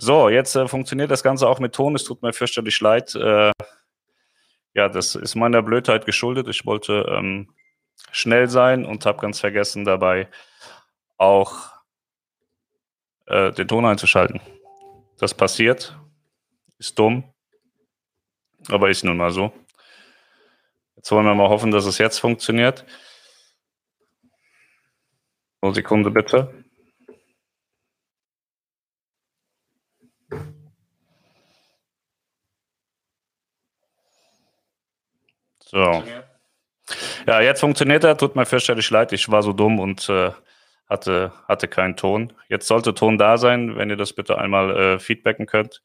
So, jetzt äh, funktioniert das Ganze auch mit Ton. Es tut mir fürchterlich leid. Äh, ja, das ist meiner Blödheit geschuldet. Ich wollte ähm, schnell sein und habe ganz vergessen dabei auch äh, den Ton einzuschalten. Das passiert. Ist dumm. Aber ist nun mal so. Jetzt wollen wir mal hoffen, dass es jetzt funktioniert. Eine Sekunde bitte. So. Ja, jetzt funktioniert er. Tut mir fürchterlich leid. Ich war so dumm und äh, hatte, hatte keinen Ton. Jetzt sollte Ton da sein, wenn ihr das bitte einmal äh, feedbacken könnt.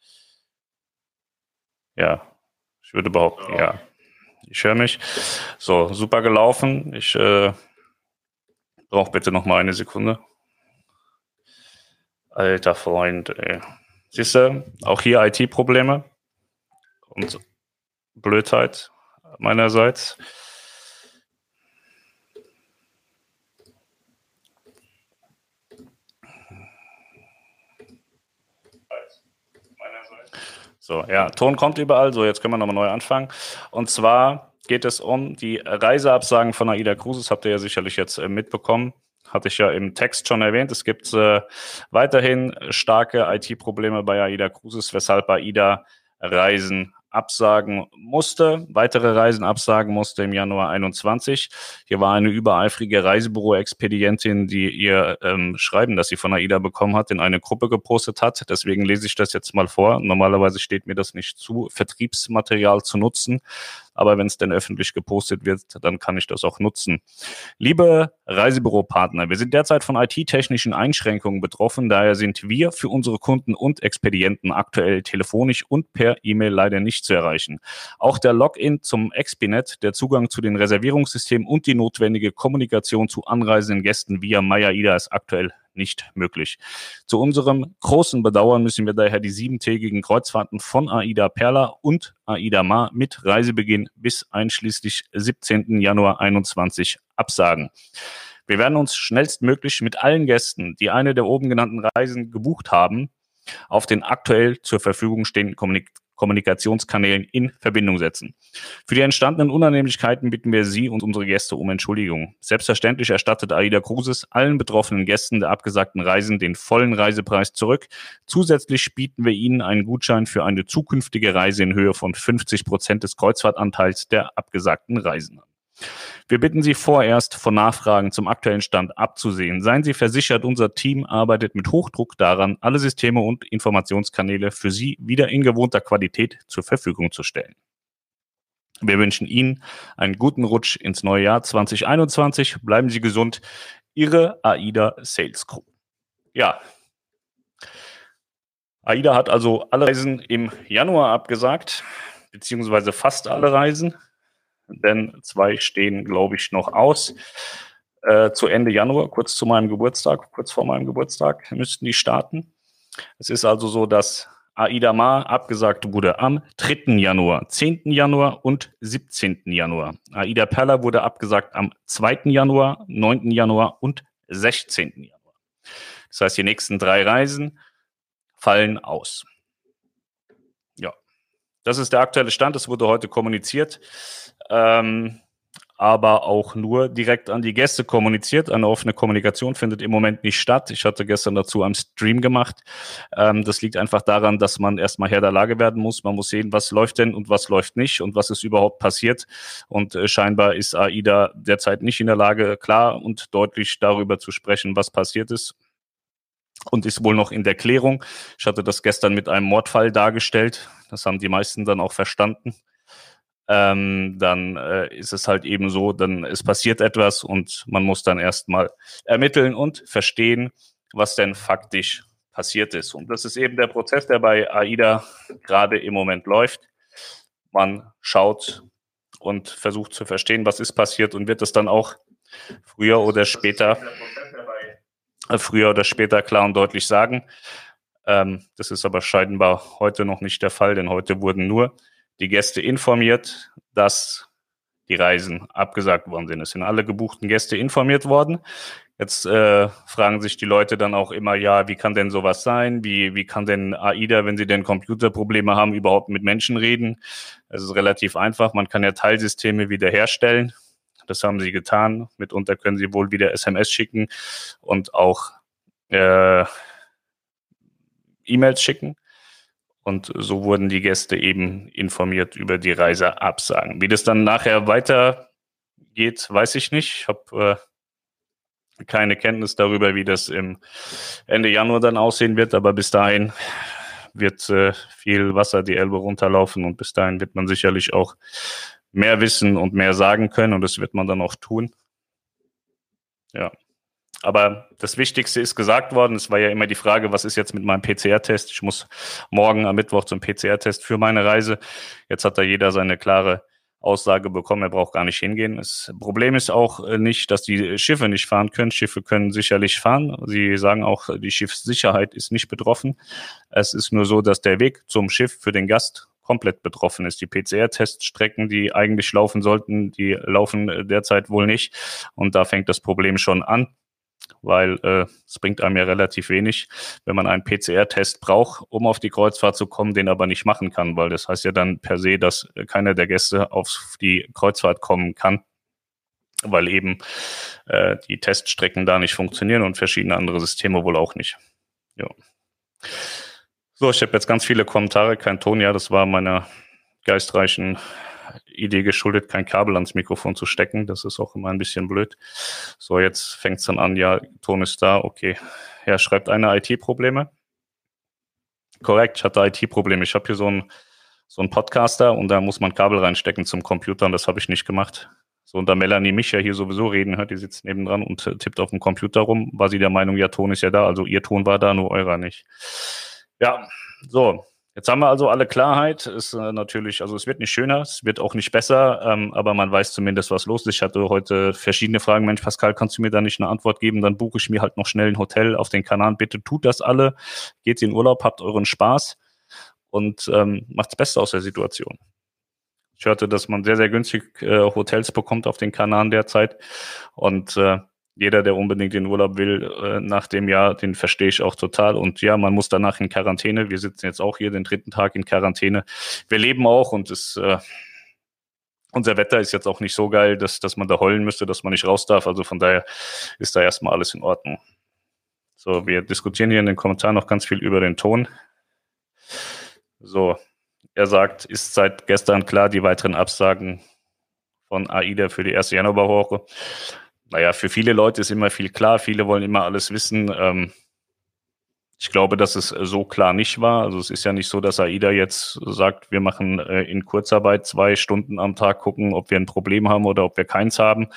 Ja, ich würde behaupten, ja. ja. Ich höre mich. So, super gelaufen. Ich äh, brauche bitte noch mal eine Sekunde. Alter Freund, ey. Siehst du, auch hier IT-Probleme und Blödheit meinerseits. So, ja, Ton kommt überall. So, jetzt können wir nochmal neu anfangen. Und zwar geht es um die Reiseabsagen von AIDA Cruises. Habt ihr ja sicherlich jetzt äh, mitbekommen. Hatte ich ja im Text schon erwähnt. Es gibt äh, weiterhin starke IT-Probleme bei AIDA Cruises, weshalb AIDA Reisen absagen musste, weitere Reisen absagen musste im Januar 21. Hier war eine übereifrige Reisebüro-Expedientin, die ihr ähm, Schreiben, das sie von AIDA bekommen hat, in eine Gruppe gepostet hat. Deswegen lese ich das jetzt mal vor. Normalerweise steht mir das nicht zu, Vertriebsmaterial zu nutzen aber wenn es denn öffentlich gepostet wird, dann kann ich das auch nutzen. Liebe Reisebüropartner, wir sind derzeit von IT-technischen Einschränkungen betroffen, daher sind wir für unsere Kunden und Expedienten aktuell telefonisch und per E-Mail leider nicht zu erreichen. Auch der Login zum Expinet, der Zugang zu den Reservierungssystemen und die notwendige Kommunikation zu anreisenden Gästen via MyAIDA ist aktuell nicht möglich. Zu unserem großen Bedauern müssen wir daher die siebentägigen Kreuzfahrten von AIDA Perla und AIDA Mar mit Reisebeginn bis einschließlich 17. Januar 21 absagen. Wir werden uns schnellstmöglich mit allen Gästen, die eine der oben genannten Reisen gebucht haben, auf den aktuell zur Verfügung stehenden Kommunik Kommunikationskanälen in Verbindung setzen. Für die entstandenen Unannehmlichkeiten bitten wir Sie und unsere Gäste um Entschuldigung. Selbstverständlich erstattet AIDA Cruises allen betroffenen Gästen der abgesagten Reisen den vollen Reisepreis zurück. Zusätzlich bieten wir Ihnen einen Gutschein für eine zukünftige Reise in Höhe von 50 Prozent des Kreuzfahrtanteils der abgesagten Reisen an. Wir bitten Sie vorerst von Nachfragen zum aktuellen Stand abzusehen. Seien Sie versichert, unser Team arbeitet mit Hochdruck daran, alle Systeme und Informationskanäle für Sie wieder in gewohnter Qualität zur Verfügung zu stellen. Wir wünschen Ihnen einen guten Rutsch ins neue Jahr 2021. Bleiben Sie gesund. Ihre AIDA Sales Crew. Ja. AIDA hat also alle Reisen im Januar abgesagt, beziehungsweise fast alle Reisen denn zwei stehen, glaube ich, noch aus. Äh, zu Ende Januar, kurz zu meinem Geburtstag, kurz vor meinem Geburtstag, müssten die starten. Es ist also so, dass Aida Mar abgesagt wurde am 3. Januar, 10. Januar und 17. Januar. Aida Perla wurde abgesagt am 2. Januar, 9. Januar und 16. Januar. Das heißt, die nächsten drei Reisen fallen aus. Ja, das ist der aktuelle Stand. Das wurde heute kommuniziert ähm, aber auch nur direkt an die Gäste kommuniziert. Eine offene Kommunikation findet im Moment nicht statt. Ich hatte gestern dazu einen Stream gemacht. Ähm, das liegt einfach daran, dass man erstmal Herr der Lage werden muss. Man muss sehen, was läuft denn und was läuft nicht und was ist überhaupt passiert. Und äh, scheinbar ist AIDA derzeit nicht in der Lage, klar und deutlich darüber zu sprechen, was passiert ist und ist wohl noch in der Klärung. Ich hatte das gestern mit einem Mordfall dargestellt. Das haben die meisten dann auch verstanden ähm, dann äh, ist es halt eben so, dann es passiert etwas und man muss dann erstmal ermitteln und verstehen, was denn faktisch passiert ist. Und das ist eben der Prozess, der bei AIDA gerade im Moment läuft. Man schaut und versucht zu verstehen, was ist passiert und wird es dann auch früher oder später, äh, früher oder später klar und deutlich sagen. Ähm, das ist aber scheinbar heute noch nicht der Fall, denn heute wurden nur die Gäste informiert, dass die Reisen abgesagt worden sind. Es sind alle gebuchten Gäste informiert worden. Jetzt äh, fragen sich die Leute dann auch immer, ja, wie kann denn sowas sein? Wie, wie kann denn AIDA, wenn sie denn Computerprobleme haben, überhaupt mit Menschen reden? Es ist relativ einfach. Man kann ja Teilsysteme wiederherstellen. Das haben sie getan. Mitunter können sie wohl wieder SMS schicken und auch äh, E-Mails schicken. Und so wurden die Gäste eben informiert über die Reiseabsagen. Wie das dann nachher weitergeht, weiß ich nicht. Ich habe äh, keine Kenntnis darüber, wie das im Ende Januar dann aussehen wird, aber bis dahin wird äh, viel Wasser die Elbe runterlaufen und bis dahin wird man sicherlich auch mehr wissen und mehr sagen können und das wird man dann auch tun. Ja. Aber das Wichtigste ist gesagt worden. Es war ja immer die Frage, was ist jetzt mit meinem PCR-Test? Ich muss morgen am Mittwoch zum PCR-Test für meine Reise. Jetzt hat da jeder seine klare Aussage bekommen, er braucht gar nicht hingehen. Das Problem ist auch äh, nicht, dass die Schiffe nicht fahren können. Schiffe können sicherlich fahren. Sie sagen auch, die Schiffssicherheit ist nicht betroffen. Es ist nur so, dass der Weg zum Schiff für den Gast komplett betroffen ist. Die PCR-Teststrecken, die eigentlich laufen sollten, die laufen derzeit wohl nicht. Und da fängt das Problem schon an weil äh, es bringt einem ja relativ wenig, wenn man einen PCR-Test braucht, um auf die Kreuzfahrt zu kommen, den aber nicht machen kann, weil das heißt ja dann per se, dass keiner der Gäste auf die Kreuzfahrt kommen kann, weil eben äh, die Teststrecken da nicht funktionieren und verschiedene andere Systeme wohl auch nicht. Ja. So, ich habe jetzt ganz viele Kommentare, kein Ton, ja, das war meiner geistreichen Idee geschuldet, kein Kabel ans Mikrofon zu stecken. Das ist auch immer ein bisschen blöd. So, jetzt fängt es dann an, ja, Ton ist da, okay. Ja, schreibt eine IT-Probleme. Korrekt, ich hatte IT-Probleme. Ich habe hier so einen so Podcaster und da muss man Kabel reinstecken zum Computer und das habe ich nicht gemacht. So, und da Melanie mich ja hier sowieso reden hört, die sitzt nebendran und tippt auf dem Computer rum, war sie der Meinung, ja, Ton ist ja da, also ihr Ton war da, nur eurer nicht. Ja, so, Jetzt haben wir also alle Klarheit. Ist äh, natürlich, also es wird nicht schöner, es wird auch nicht besser, ähm, aber man weiß zumindest, was los ist. Ich hatte heute verschiedene Fragen. Mensch, Pascal, kannst du mir da nicht eine Antwort geben? Dann buche ich mir halt noch schnell ein Hotel auf den Kanal. Bitte tut das alle. Geht in Urlaub, habt euren Spaß und ähm, macht das Beste aus der Situation. Ich hörte, dass man sehr, sehr günstig äh, Hotels bekommt auf den Kanaren derzeit und äh, jeder, der unbedingt in Urlaub will äh, nach dem Jahr, den verstehe ich auch total. Und ja, man muss danach in Quarantäne. Wir sitzen jetzt auch hier den dritten Tag in Quarantäne. Wir leben auch und es, äh, unser Wetter ist jetzt auch nicht so geil, dass, dass man da heulen müsste, dass man nicht raus darf. Also von daher ist da erstmal alles in Ordnung. So, wir diskutieren hier in den Kommentaren noch ganz viel über den Ton. So, er sagt, ist seit gestern klar, die weiteren Absagen von AIDA für die erste Januarwoche naja, für viele Leute ist immer viel klar, viele wollen immer alles wissen. Ähm, ich glaube, dass es so klar nicht war. Also es ist ja nicht so, dass AIDA jetzt sagt, wir machen äh, in Kurzarbeit zwei Stunden am Tag, gucken, ob wir ein Problem haben oder ob wir keins haben.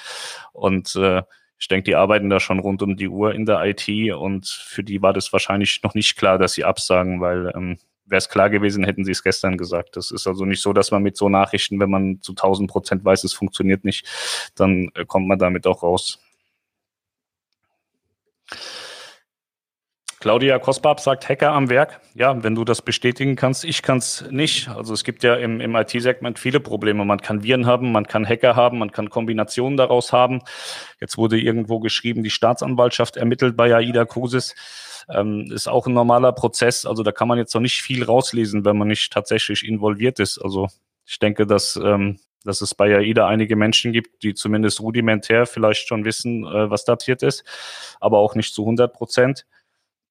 Und äh, ich denke, die arbeiten da schon rund um die Uhr in der IT und für die war das wahrscheinlich noch nicht klar, dass sie absagen, weil ähm, wäre es klar gewesen, hätten sie es gestern gesagt. Das ist also nicht so, dass man mit so Nachrichten, wenn man zu 1000 Prozent weiß, es funktioniert nicht, dann äh, kommt man damit auch raus. Claudia Kosbab sagt Hacker am Werk. Ja, wenn du das bestätigen kannst, ich kann es nicht. Also es gibt ja im, im IT-Segment viele Probleme. Man kann Viren haben, man kann Hacker haben, man kann Kombinationen daraus haben. Jetzt wurde irgendwo geschrieben, die Staatsanwaltschaft ermittelt bei AIDA Cruises. Ähm, ist auch ein normaler Prozess. Also da kann man jetzt noch nicht viel rauslesen, wenn man nicht tatsächlich involviert ist. Also ich denke, dass, ähm, dass es bei AIDA einige Menschen gibt, die zumindest rudimentär vielleicht schon wissen, äh, was da passiert ist, aber auch nicht zu 100 Prozent.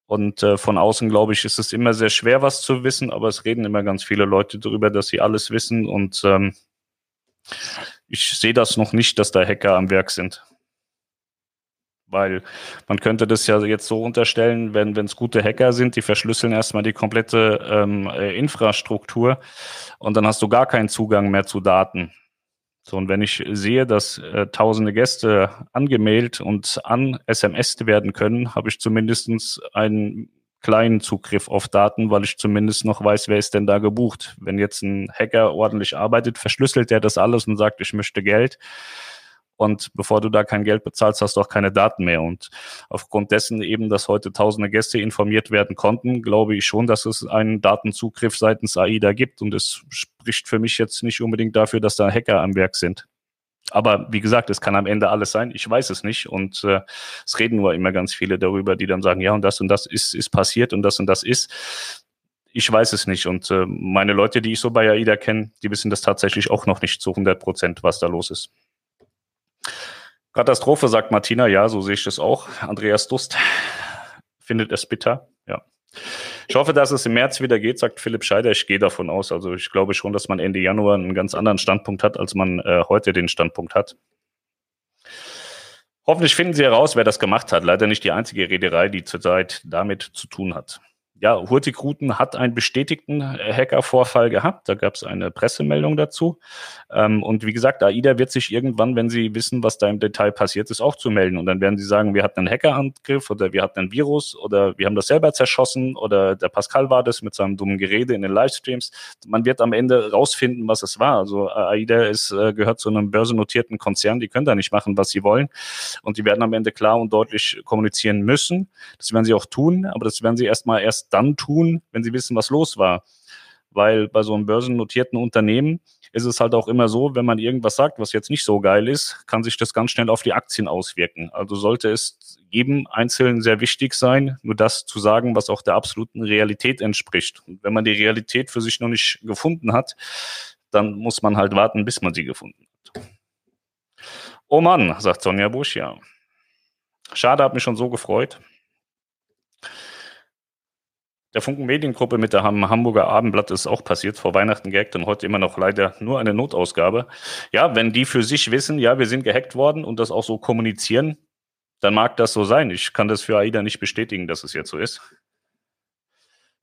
Und äh, von außen, glaube ich, ist es immer sehr schwer, was zu wissen, aber es reden immer ganz viele Leute darüber, dass sie alles wissen. Und ähm, ich sehe das noch nicht, dass da Hacker am Werk sind. Weil man könnte das ja jetzt so unterstellen, wenn es gute Hacker sind, die verschlüsseln erstmal die komplette ähm, äh, Infrastruktur und dann hast du gar keinen Zugang mehr zu Daten. So, und wenn ich sehe, dass äh, tausende Gäste angemeldet und an SMS werden können, habe ich zumindestens einen kleinen Zugriff auf Daten, weil ich zumindest noch weiß, wer ist denn da gebucht. Wenn jetzt ein Hacker ordentlich arbeitet, verschlüsselt er das alles und sagt, ich möchte Geld. Und bevor du da kein Geld bezahlst, hast du auch keine Daten mehr. Und aufgrund dessen eben, dass heute tausende Gäste informiert werden konnten, glaube ich schon, dass es einen Datenzugriff seitens AIDA gibt. Und es spricht für mich jetzt nicht unbedingt dafür, dass da Hacker am Werk sind. Aber wie gesagt, es kann am Ende alles sein. Ich weiß es nicht. Und äh, es reden nur immer ganz viele darüber, die dann sagen, ja, und das und das ist, ist passiert und das und das ist. Ich weiß es nicht. Und äh, meine Leute, die ich so bei AIDA kenne, die wissen das tatsächlich auch noch nicht zu 100 Prozent, was da los ist. Katastrophe, sagt Martina. Ja, so sehe ich das auch. Andreas Dust findet es bitter. Ja. Ich hoffe, dass es im März wieder geht, sagt Philipp Scheider. Ich gehe davon aus. Also ich glaube schon, dass man Ende Januar einen ganz anderen Standpunkt hat, als man äh, heute den Standpunkt hat. Hoffentlich finden Sie heraus, wer das gemacht hat. Leider nicht die einzige Reederei, die zurzeit damit zu tun hat ja, Hurtigruten hat einen bestätigten äh, Hackervorfall gehabt. Da gab es eine Pressemeldung dazu. Ähm, und wie gesagt, AIDA wird sich irgendwann, wenn sie wissen, was da im Detail passiert ist, auch zu melden. Und dann werden sie sagen, wir hatten einen Hackerangriff oder wir hatten ein Virus oder wir haben das selber zerschossen oder der Pascal war das mit seinem dummen Gerede in den Livestreams. Man wird am Ende rausfinden, was es war. Also AIDA ist, äh, gehört zu einem börsennotierten Konzern. Die können da nicht machen, was sie wollen. Und die werden am Ende klar und deutlich kommunizieren müssen. Das werden sie auch tun, aber das werden sie erstmal erst dann tun, wenn sie wissen, was los war. Weil bei so einem börsennotierten Unternehmen ist es halt auch immer so, wenn man irgendwas sagt, was jetzt nicht so geil ist, kann sich das ganz schnell auf die Aktien auswirken. Also sollte es jedem Einzelnen sehr wichtig sein, nur das zu sagen, was auch der absoluten Realität entspricht. Und wenn man die Realität für sich noch nicht gefunden hat, dann muss man halt warten, bis man sie gefunden hat. Oh Mann, sagt Sonja Busch, ja. Schade, hat mich schon so gefreut der Funken Mediengruppe mit der Hamburger Abendblatt ist auch passiert, vor Weihnachten gehackt und heute immer noch leider nur eine Notausgabe. Ja, wenn die für sich wissen, ja, wir sind gehackt worden und das auch so kommunizieren, dann mag das so sein. Ich kann das für AIDA nicht bestätigen, dass es jetzt so ist.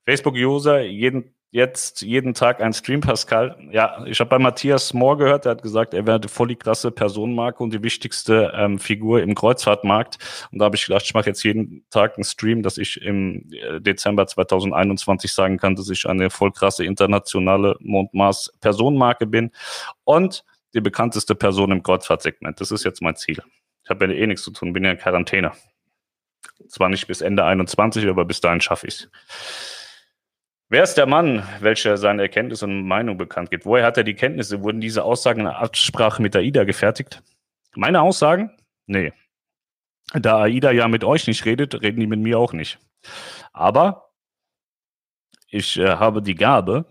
Facebook-User jeden jetzt jeden Tag ein Stream, Pascal. Ja, ich habe bei Matthias Mohr gehört, der hat gesagt, er wäre die voll die krasse Personenmarke und die wichtigste ähm, Figur im Kreuzfahrtmarkt. Und da habe ich gedacht, ich mache jetzt jeden Tag einen Stream, dass ich im äh, Dezember 2021 sagen kann, dass ich eine voll krasse internationale Mondmaß-Personenmarke bin und die bekannteste Person im Kreuzfahrtsegment. Das ist jetzt mein Ziel. Ich habe ja eh nichts zu tun, bin ja in Quarantäne. Zwar nicht bis Ende 21, aber bis dahin schaffe ich es. Wer ist der Mann, welcher seine Erkenntnisse und Meinung bekannt gibt? Woher hat er die Kenntnisse? Wurden diese Aussagen in Absprache mit AIDA gefertigt? Meine Aussagen? Nee. Da AIDA ja mit euch nicht redet, reden die mit mir auch nicht. Aber ich äh, habe die Gabe,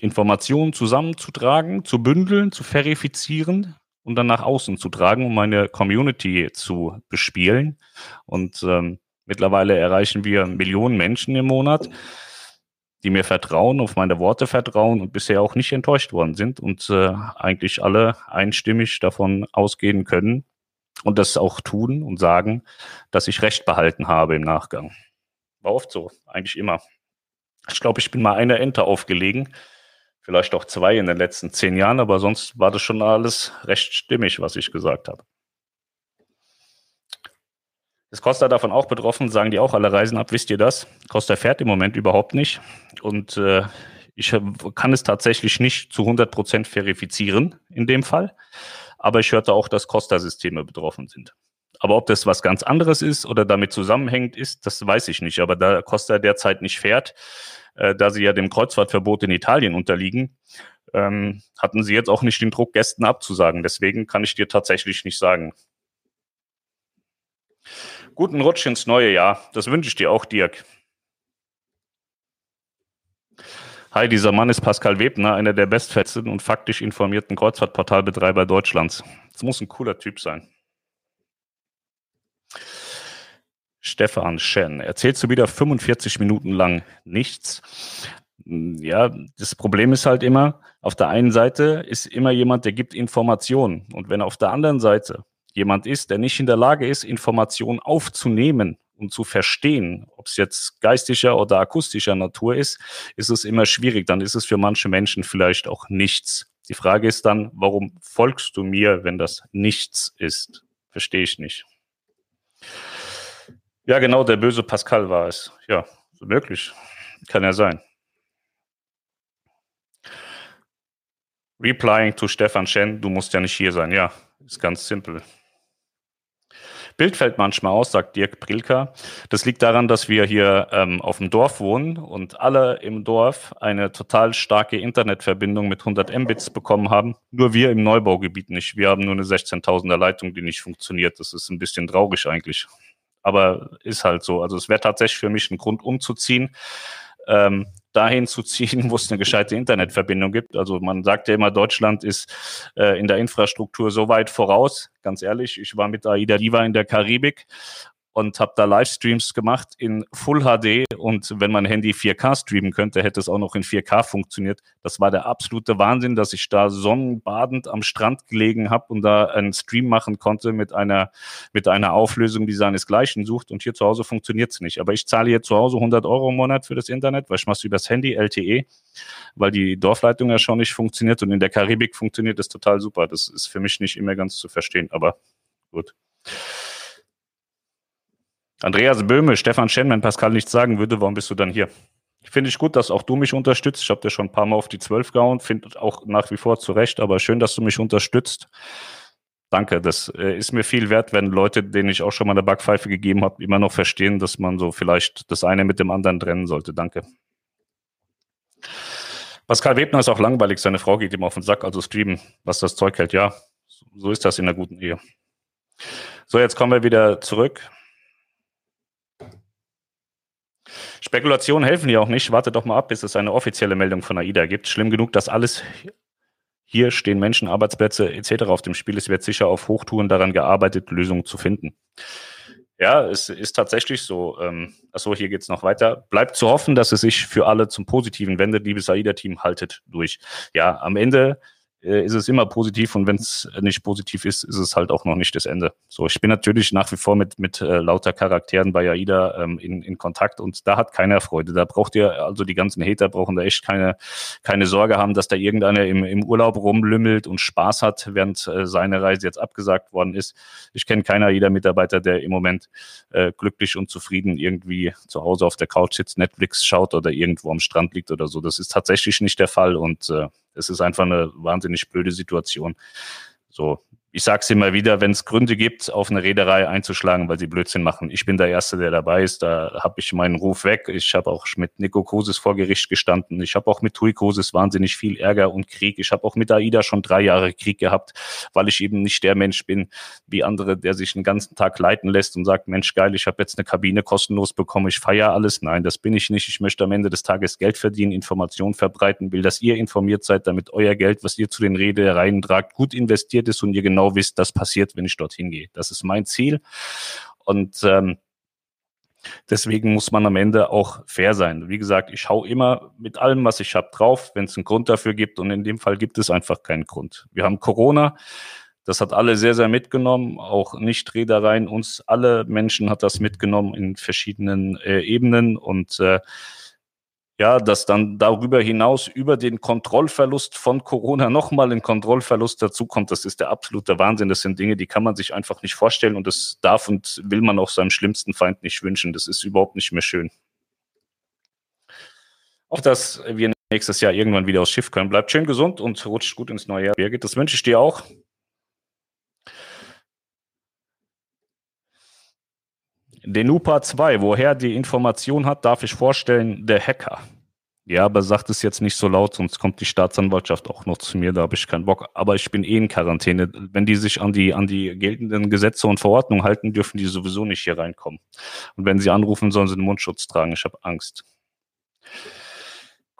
Informationen zusammenzutragen, zu bündeln, zu verifizieren und dann nach außen zu tragen, um meine Community zu bespielen. Und ähm, mittlerweile erreichen wir Millionen Menschen im Monat die mir vertrauen, auf meine Worte vertrauen und bisher auch nicht enttäuscht worden sind und äh, eigentlich alle einstimmig davon ausgehen können und das auch tun und sagen, dass ich Recht behalten habe im Nachgang. War oft so, eigentlich immer. Ich glaube, ich bin mal eine Ente aufgelegen, vielleicht auch zwei in den letzten zehn Jahren, aber sonst war das schon alles recht stimmig, was ich gesagt habe. Ist Costa davon auch betroffen? Sagen die auch alle Reisen ab? Wisst ihr das? Costa fährt im Moment überhaupt nicht. Und äh, ich kann es tatsächlich nicht zu 100 Prozent verifizieren in dem Fall. Aber ich hörte auch, dass Costa-Systeme betroffen sind. Aber ob das was ganz anderes ist oder damit zusammenhängt ist, das weiß ich nicht. Aber da Costa derzeit nicht fährt, äh, da sie ja dem Kreuzfahrtverbot in Italien unterliegen, ähm, hatten sie jetzt auch nicht den Druck, Gästen abzusagen. Deswegen kann ich dir tatsächlich nicht sagen. Guten Rutsch ins neue Jahr. Das wünsche ich dir auch, Dirk. Hi, dieser Mann ist Pascal Webner, einer der bestfetzten und faktisch informierten Kreuzfahrtportalbetreiber Deutschlands. Das muss ein cooler Typ sein. Stefan Schen. Erzählst du wieder 45 Minuten lang nichts? Ja, das Problem ist halt immer, auf der einen Seite ist immer jemand, der gibt Informationen. Und wenn auf der anderen Seite jemand ist, der nicht in der Lage ist, Informationen aufzunehmen und zu verstehen, ob es jetzt geistischer oder akustischer Natur ist, ist es immer schwierig. Dann ist es für manche Menschen vielleicht auch nichts. Die Frage ist dann, warum folgst du mir, wenn das nichts ist? Verstehe ich nicht. Ja, genau, der böse Pascal war es. Ja, möglich. Kann ja sein. Replying to Stefan Chen, du musst ja nicht hier sein. Ja, ist ganz simpel. Bild fällt manchmal aus, sagt Dirk Prilka. Das liegt daran, dass wir hier ähm, auf dem Dorf wohnen und alle im Dorf eine total starke Internetverbindung mit 100 Mbits bekommen haben. Nur wir im Neubaugebiet nicht. Wir haben nur eine 16.000er Leitung, die nicht funktioniert. Das ist ein bisschen traurig eigentlich. Aber ist halt so. Also es wäre tatsächlich für mich ein Grund umzuziehen. Ähm, dahin zu ziehen, wo es eine gescheite Internetverbindung gibt. Also man sagt ja immer, Deutschland ist äh, in der Infrastruktur so weit voraus. Ganz ehrlich, ich war mit AIDA Diva in der Karibik und habe da Livestreams gemacht in Full HD und wenn mein Handy 4K streamen könnte, hätte es auch noch in 4K funktioniert. Das war der absolute Wahnsinn, dass ich da sonnenbadend am Strand gelegen habe und da einen Stream machen konnte mit einer mit einer Auflösung, die seinesgleichen sucht und hier zu Hause funktioniert es nicht. Aber ich zahle hier zu Hause 100 Euro im Monat für das Internet, weil ich mache es übers Handy LTE, weil die Dorfleitung ja schon nicht funktioniert und in der Karibik funktioniert es total super. Das ist für mich nicht immer ganz zu verstehen, aber gut. Andreas Böhme, Stefan Schen, wenn Pascal nichts sagen würde, warum bist du dann hier? Finde ich gut, dass auch du mich unterstützt. Ich habe dir schon ein paar Mal auf die Zwölf gehauen, finde auch nach wie vor zu Recht, aber schön, dass du mich unterstützt. Danke, das äh, ist mir viel wert, wenn Leute, denen ich auch schon mal eine Backpfeife gegeben habe, immer noch verstehen, dass man so vielleicht das eine mit dem anderen trennen sollte. Danke. Pascal Webner ist auch langweilig, seine Frau geht ihm auf den Sack, also streamen, was das Zeug hält. Ja, so ist das in einer guten Ehe. So, jetzt kommen wir wieder zurück. Spekulationen helfen ja auch nicht. Warte doch mal ab, bis es eine offizielle Meldung von AIDA gibt. Schlimm genug, dass alles hier stehen Menschen, Arbeitsplätze etc. auf dem Spiel. Es wird sicher auf Hochtouren daran gearbeitet, Lösungen zu finden. Ja, es ist tatsächlich so. Ähm, achso, hier geht's noch weiter. Bleibt zu hoffen, dass es sich für alle zum Positiven wendet. Liebes AIDA-Team, haltet durch. Ja, am Ende äh, ist es immer positiv und wenn es nicht positiv ist, ist es halt auch noch nicht das Ende. So, ich bin natürlich nach wie vor mit, mit äh, lauter Charakteren bei AIDA ähm, in, in Kontakt und da hat keiner Freude. Da braucht ihr, also die ganzen Hater brauchen da echt keine, keine Sorge haben, dass da irgendeiner im, im Urlaub rumlümmelt und Spaß hat, während äh, seine Reise jetzt abgesagt worden ist. Ich kenne keinen AIDA-Mitarbeiter, der im Moment äh, glücklich und zufrieden irgendwie zu Hause auf der Couch sitzt, Netflix schaut oder irgendwo am Strand liegt oder so. Das ist tatsächlich nicht der Fall und äh, es ist einfach eine wahnsinnig blöde Situation. So, ich sage es immer wieder, wenn es Gründe gibt, auf eine Reederei einzuschlagen, weil sie Blödsinn machen. Ich bin der Erste, der dabei ist. Da habe ich meinen Ruf weg. Ich habe auch mit Nico Kosis vor Gericht gestanden. Ich habe auch mit Tui Kosis wahnsinnig viel Ärger und Krieg. Ich habe auch mit AIDA schon drei Jahre Krieg gehabt, weil ich eben nicht der Mensch bin wie andere, der sich den ganzen Tag leiten lässt und sagt, Mensch, geil, ich habe jetzt eine Kabine kostenlos bekommen, ich feiere alles. Nein, das bin ich nicht. Ich möchte am Ende des Tages Geld verdienen, Informationen verbreiten, will, dass ihr informiert seid, damit euer Geld, was ihr zu den Reedereien tragt, gut investiert ist und ihr genau genau wisst, das passiert, wenn ich dorthin gehe. Das ist mein Ziel. Und ähm, Deswegen muss man am Ende auch fair sein. Wie gesagt, ich hau immer mit allem, was ich habe, drauf, wenn es einen Grund dafür gibt. Und in dem Fall gibt es einfach keinen Grund. Wir haben Corona. Das hat alle sehr, sehr mitgenommen. Auch Nicht-Reedereien, uns alle Menschen hat das mitgenommen in verschiedenen äh, Ebenen. Und äh, ja, dass dann darüber hinaus über den Kontrollverlust von Corona nochmal ein Kontrollverlust dazukommt, das ist der absolute Wahnsinn. Das sind Dinge, die kann man sich einfach nicht vorstellen und das darf und will man auch seinem schlimmsten Feind nicht wünschen. Das ist überhaupt nicht mehr schön. Auch dass wir nächstes Jahr irgendwann wieder aufs Schiff können. Bleibt schön gesund und rutscht gut ins neue Jahr. Birgit, das wünsche ich dir auch. Denupa 2, woher die Information hat, darf ich vorstellen, der Hacker. Ja, aber sagt es jetzt nicht so laut, sonst kommt die Staatsanwaltschaft auch noch zu mir, da habe ich keinen Bock. Aber ich bin eh in Quarantäne. Wenn die sich an die, an die geltenden Gesetze und Verordnungen halten, dürfen die sowieso nicht hier reinkommen. Und wenn sie anrufen, sollen sie den Mundschutz tragen. Ich habe Angst.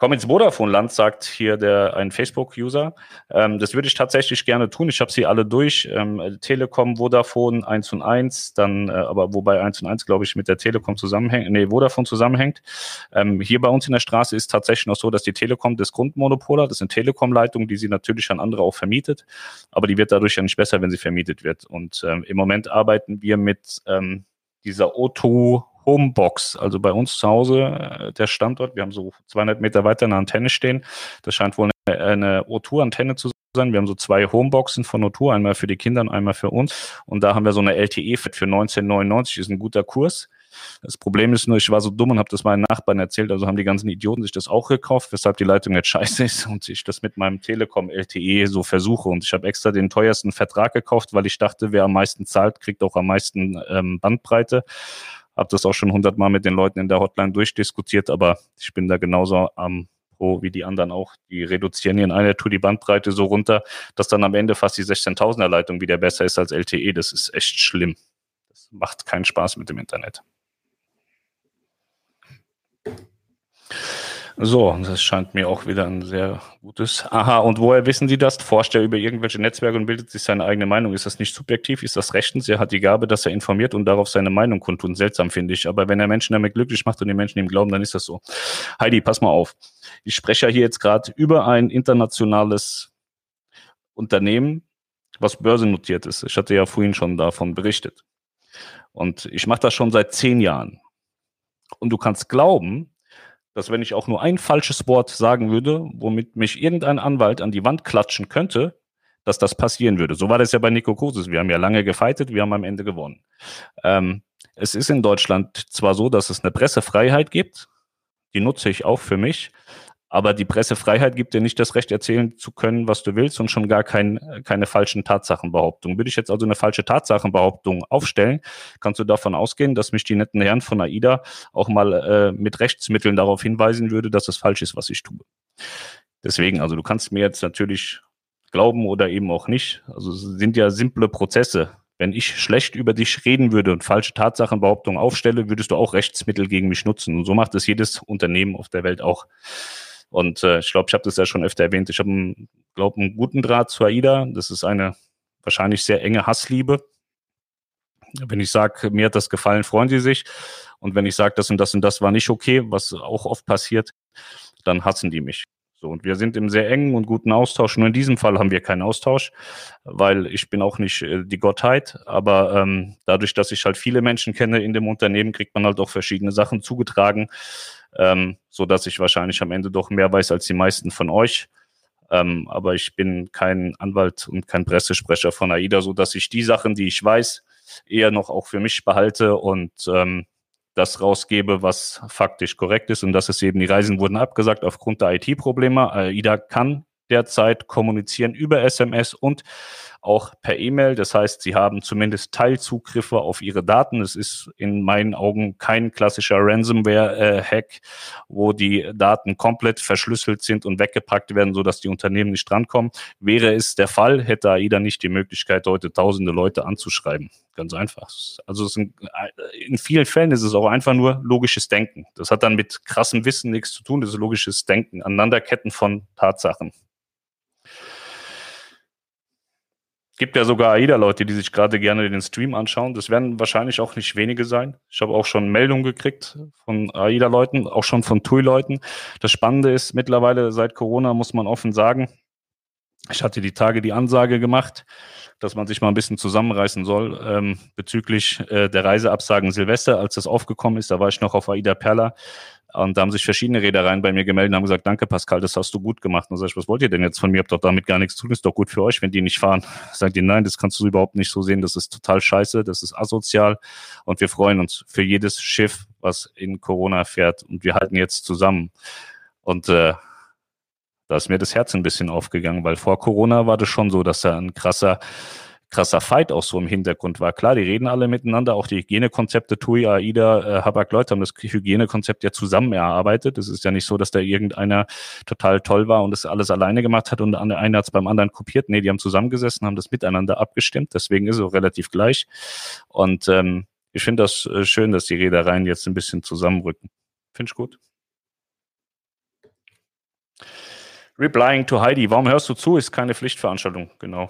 Komm ins Vodafone-Land, sagt hier der ein Facebook-User. Ähm, das würde ich tatsächlich gerne tun. Ich habe sie alle durch. Ähm, Telekom, Vodafone, 1 und 1, dann, äh, aber wobei 1 und 1, glaube ich, mit der Telekom zusammenhängt, nee, Vodafone zusammenhängt. Ähm, hier bei uns in der Straße ist tatsächlich noch so, dass die Telekom das Grundmonopol hat. Das sind Telekom-Leitungen, die sie natürlich an andere auch vermietet. Aber die wird dadurch ja nicht besser, wenn sie vermietet wird. Und ähm, im Moment arbeiten wir mit ähm, dieser O2 Homebox, also bei uns zu Hause äh, der Standort. Wir haben so 200 Meter weiter eine Antenne stehen. Das scheint wohl eine, eine O2-Antenne zu sein. Wir haben so zwei Homeboxen von O2, einmal für die Kinder und einmal für uns. Und da haben wir so eine LTE für 1999, ist ein guter Kurs. Das Problem ist nur, ich war so dumm und habe das meinen Nachbarn erzählt, also haben die ganzen Idioten sich das auch gekauft, weshalb die Leitung jetzt scheiße ist und ich das mit meinem Telekom LTE so versuche. Und ich habe extra den teuersten Vertrag gekauft, weil ich dachte, wer am meisten zahlt, kriegt auch am meisten ähm, Bandbreite. Habe das auch schon hundertmal mit den Leuten in der Hotline durchdiskutiert, aber ich bin da genauso am Pro wie die anderen auch. Die reduzieren in einer Tour die Bandbreite so runter, dass dann am Ende fast die 16.000er Leitung wieder besser ist als LTE. Das ist echt schlimm. Das macht keinen Spaß mit dem Internet. So, das scheint mir auch wieder ein sehr gutes. Aha, und woher wissen Sie das? Forscht er über irgendwelche Netzwerke und bildet sich seine eigene Meinung? Ist das nicht subjektiv? Ist das rechtens? Er hat die Gabe, dass er informiert und darauf seine Meinung kundtun. Seltsam, finde ich. Aber wenn er Menschen damit glücklich macht und die Menschen ihm glauben, dann ist das so. Heidi, pass mal auf. Ich spreche ja hier jetzt gerade über ein internationales Unternehmen, was börsennotiert ist. Ich hatte ja vorhin schon davon berichtet. Und ich mache das schon seit zehn Jahren. Und du kannst glauben, dass wenn ich auch nur ein falsches Wort sagen würde, womit mich irgendein Anwalt an die Wand klatschen könnte, dass das passieren würde. So war das ja bei Nico Kosis. Wir haben ja lange gefeitet, wir haben am Ende gewonnen. Ähm, es ist in Deutschland zwar so, dass es eine Pressefreiheit gibt, die nutze ich auch für mich, aber die Pressefreiheit gibt dir nicht das Recht, erzählen zu können, was du willst und schon gar kein, keine falschen Tatsachenbehauptungen. Würde ich jetzt also eine falsche Tatsachenbehauptung aufstellen, kannst du davon ausgehen, dass mich die netten Herren von AIDA auch mal äh, mit Rechtsmitteln darauf hinweisen würde, dass es falsch ist, was ich tue. Deswegen, also du kannst mir jetzt natürlich glauben oder eben auch nicht. Also es sind ja simple Prozesse. Wenn ich schlecht über dich reden würde und falsche Tatsachenbehauptungen aufstelle, würdest du auch Rechtsmittel gegen mich nutzen. Und so macht es jedes Unternehmen auf der Welt auch. Und äh, ich glaube, ich habe das ja schon öfter erwähnt. Ich habe, glaube einen guten Draht zu AIDA. Das ist eine wahrscheinlich sehr enge Hassliebe. Wenn ich sage, mir hat das gefallen, freuen sie sich. Und wenn ich sage, das und das und das war nicht okay, was auch oft passiert, dann hassen die mich. So, und wir sind im sehr engen und guten Austausch. Nur in diesem Fall haben wir keinen Austausch, weil ich bin auch nicht äh, die Gottheit. Aber ähm, dadurch, dass ich halt viele Menschen kenne in dem Unternehmen, kriegt man halt auch verschiedene Sachen zugetragen ähm, so dass ich wahrscheinlich am Ende doch mehr weiß als die meisten von euch. Ähm, aber ich bin kein Anwalt und kein Pressesprecher von AIDA, so dass ich die Sachen, die ich weiß, eher noch auch für mich behalte und ähm, das rausgebe, was faktisch korrekt ist. Und das ist eben, die Reisen wurden abgesagt aufgrund der IT-Probleme. AIDA kann derzeit kommunizieren über SMS und auch per E-Mail. Das heißt, sie haben zumindest Teilzugriffe auf ihre Daten. Es ist in meinen Augen kein klassischer Ransomware-Hack, wo die Daten komplett verschlüsselt sind und weggepackt werden, sodass die Unternehmen nicht drankommen. Wäre es der Fall, hätte AIDA nicht die Möglichkeit, heute tausende Leute anzuschreiben. Ganz einfach. Also sind, in vielen Fällen ist es auch einfach nur logisches Denken. Das hat dann mit krassem Wissen nichts zu tun. Das ist logisches Denken, Aneinanderketten von Tatsachen. Gibt ja sogar AIDA-Leute, die sich gerade gerne den Stream anschauen. Das werden wahrscheinlich auch nicht wenige sein. Ich habe auch schon Meldungen gekriegt von AIDA-Leuten, auch schon von TUI-Leuten. Das Spannende ist, mittlerweile seit Corona muss man offen sagen, ich hatte die Tage die Ansage gemacht, dass man sich mal ein bisschen zusammenreißen soll ähm, bezüglich äh, der Reiseabsagen Silvester. Als das aufgekommen ist, da war ich noch auf AIDA Perla. Und da haben sich verschiedene Reedereien bei mir gemeldet und haben gesagt, danke Pascal, das hast du gut gemacht. Und dann sag ich, was wollt ihr denn jetzt von mir? Habt doch damit gar nichts zu tun, ist doch gut für euch, wenn die nicht fahren. Sagt die, nein, das kannst du überhaupt nicht so sehen, das ist total scheiße, das ist asozial. Und wir freuen uns für jedes Schiff, was in Corona fährt. Und wir halten jetzt zusammen. Und äh, da ist mir das Herz ein bisschen aufgegangen, weil vor Corona war das schon so, dass da ein krasser krasser Fight auch so im Hintergrund war. Klar, die reden alle miteinander, auch die Hygienekonzepte, TUI, AIDA, äh, Habak-Leute haben das Hygienekonzept ja zusammen erarbeitet. Es ist ja nicht so, dass da irgendeiner total toll war und das alles alleine gemacht hat und einer hat es beim anderen kopiert. Nee, die haben zusammengesessen, haben das miteinander abgestimmt. Deswegen ist es auch relativ gleich. Und ähm, ich finde das äh, schön, dass die Reedereien jetzt ein bisschen zusammenrücken. Finde ich gut. Replying to Heidi. Warum hörst du zu? Ist keine Pflichtveranstaltung. Genau.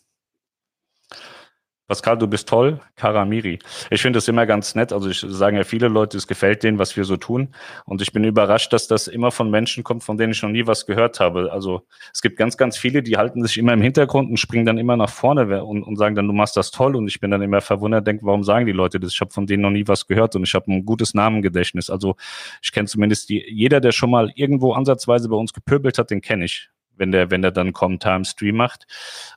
Pascal, du bist toll, Karamiri. Ich finde das immer ganz nett. Also ich sagen ja viele Leute, es gefällt denen, was wir so tun. Und ich bin überrascht, dass das immer von Menschen kommt, von denen ich noch nie was gehört habe. Also es gibt ganz, ganz viele, die halten sich immer im Hintergrund und springen dann immer nach vorne und, und sagen dann, du machst das toll. Und ich bin dann immer verwundert, denke, warum sagen die Leute das? Ich habe von denen noch nie was gehört und ich habe ein gutes Namengedächtnis. Also ich kenne zumindest die, jeder, der schon mal irgendwo ansatzweise bei uns gepöbelt hat, den kenne ich, wenn der, wenn der dann Kommentar im Stream macht.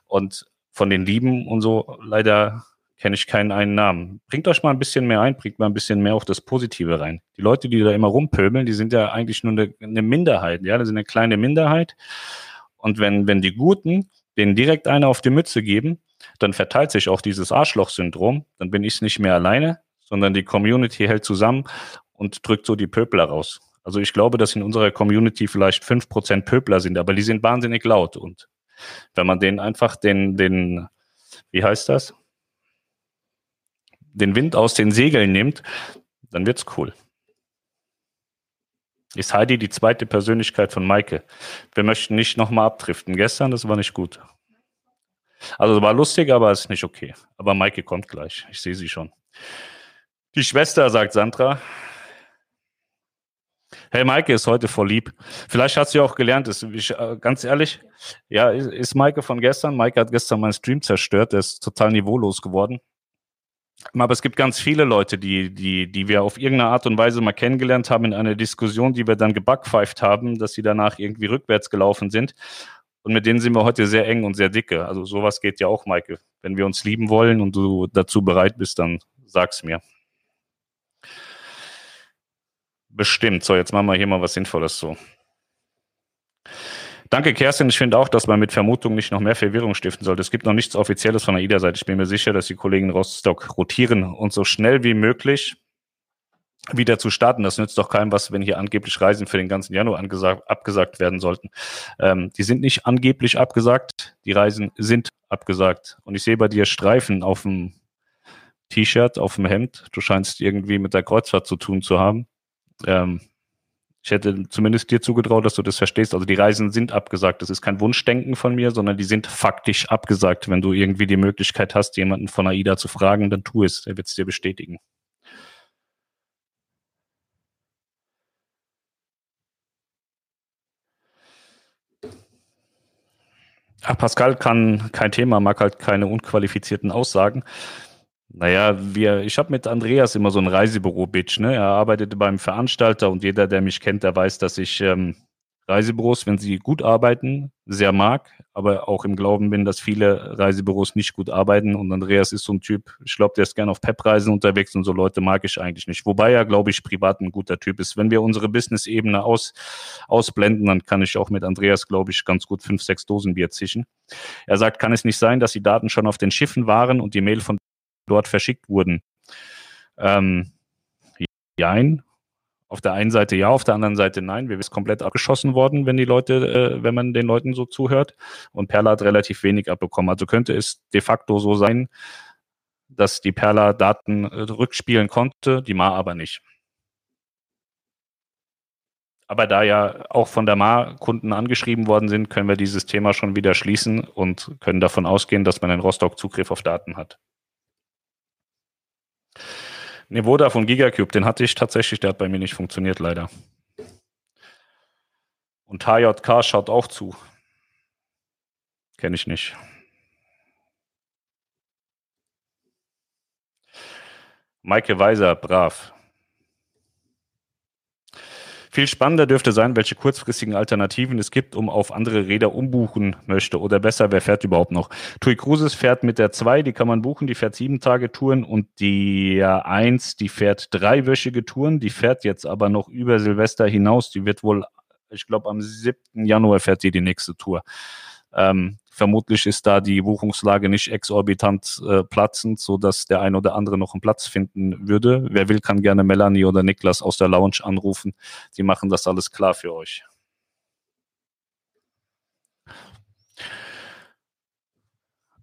Und von den Lieben und so leider kenne ich keinen einen Namen. Bringt euch mal ein bisschen mehr ein, bringt mal ein bisschen mehr auch das Positive rein. Die Leute, die da immer rumpöbeln, die sind ja eigentlich nur eine, eine Minderheit, ja, das sind eine kleine Minderheit. Und wenn, wenn die Guten denen direkt eine auf die Mütze geben, dann verteilt sich auch dieses Arschloch-Syndrom. Dann bin ich nicht mehr alleine, sondern die Community hält zusammen und drückt so die Pöbler raus. Also ich glaube, dass in unserer Community vielleicht fünf Prozent Pöbler sind, aber die sind wahnsinnig laut. Und wenn man denen einfach den, den, wie heißt das? Den Wind aus den Segeln nimmt, dann wird's cool. Ist Heidi die zweite Persönlichkeit von Maike? Wir möchten nicht nochmal abdriften. Gestern, das war nicht gut. Also war lustig, aber ist nicht okay. Aber Maike kommt gleich. Ich sehe sie schon. Die Schwester, sagt Sandra. Hey, Maike ist heute voll lieb. Vielleicht hat sie auch gelernt, ist, ich, äh, ganz ehrlich, ja, ist, ist Maike von gestern. Maike hat gestern meinen Stream zerstört, der ist total niveaulos geworden. Aber es gibt ganz viele Leute, die, die, die wir auf irgendeine Art und Weise mal kennengelernt haben in einer Diskussion, die wir dann gebackpfeift haben, dass sie danach irgendwie rückwärts gelaufen sind. Und mit denen sind wir heute sehr eng und sehr dicke. Also sowas geht ja auch, Maike. Wenn wir uns lieben wollen und du dazu bereit bist, dann sag's mir. Bestimmt. So, jetzt machen wir hier mal was Sinnvolles so. Danke, Kerstin. Ich finde auch, dass man mit Vermutungen nicht noch mehr Verwirrung stiften sollte. Es gibt noch nichts Offizielles von der AIDA-Seite. Ich bin mir sicher, dass die Kollegen Rostock rotieren und so schnell wie möglich wieder zu starten. Das nützt doch keinem was, wenn hier angeblich Reisen für den ganzen Januar angesagt, abgesagt werden sollten. Ähm, die sind nicht angeblich abgesagt, die Reisen sind abgesagt. Und ich sehe bei dir Streifen auf dem T-Shirt, auf dem Hemd. Du scheinst irgendwie mit der Kreuzfahrt zu tun zu haben. Ähm, ich hätte zumindest dir zugetraut, dass du das verstehst. Also die Reisen sind abgesagt. Das ist kein Wunschdenken von mir, sondern die sind faktisch abgesagt. Wenn du irgendwie die Möglichkeit hast, jemanden von AIDA zu fragen, dann tu es. Er wird es dir bestätigen. Ach, Pascal kann kein Thema, mag halt keine unqualifizierten Aussagen. Naja, wir, ich habe mit Andreas immer so ein Reisebüro-Bitch, ne? Er arbeitete beim Veranstalter und jeder, der mich kennt, der weiß, dass ich ähm, Reisebüros, wenn sie gut arbeiten, sehr mag, aber auch im Glauben bin, dass viele Reisebüros nicht gut arbeiten. Und Andreas ist so ein Typ, ich glaube, der ist gerne auf Pep-Reisen unterwegs und so Leute mag ich eigentlich nicht. Wobei er, glaube ich, privat ein guter Typ ist. Wenn wir unsere Business-Ebene aus, ausblenden, dann kann ich auch mit Andreas, glaube ich, ganz gut fünf, sechs Dosen Bier zischen. Er sagt, kann es nicht sein, dass die Daten schon auf den Schiffen waren und die Mail von dort verschickt wurden? Ähm, Jein, auf der einen Seite ja, auf der anderen Seite nein. Wir sind komplett abgeschossen worden, wenn die Leute, äh, wenn man den Leuten so zuhört. Und Perla hat relativ wenig abbekommen. Also könnte es de facto so sein, dass die Perla Daten äh, rückspielen konnte, die Ma aber nicht. Aber da ja auch von der Ma Kunden angeschrieben worden sind, können wir dieses Thema schon wieder schließen und können davon ausgehen, dass man in Rostock Zugriff auf Daten hat. Nevoda von Gigacube, den hatte ich tatsächlich, der hat bei mir nicht funktioniert, leider. Und HJK schaut auch zu. Kenne ich nicht. Maike Weiser, brav. Viel spannender dürfte sein, welche kurzfristigen Alternativen es gibt, um auf andere Räder umbuchen möchte. Oder besser, wer fährt überhaupt noch? Tui Cruises fährt mit der 2, die kann man buchen, die fährt sieben Tage Touren und die 1, die fährt dreiwöchige Touren, die fährt jetzt aber noch über Silvester hinaus. Die wird wohl, ich glaube, am 7. Januar fährt die die nächste Tour. Ähm, vermutlich ist da die Buchungslage nicht exorbitant äh, platzend, so dass der ein oder andere noch einen Platz finden würde. Wer will, kann gerne Melanie oder Niklas aus der Lounge anrufen. Die machen das alles klar für euch.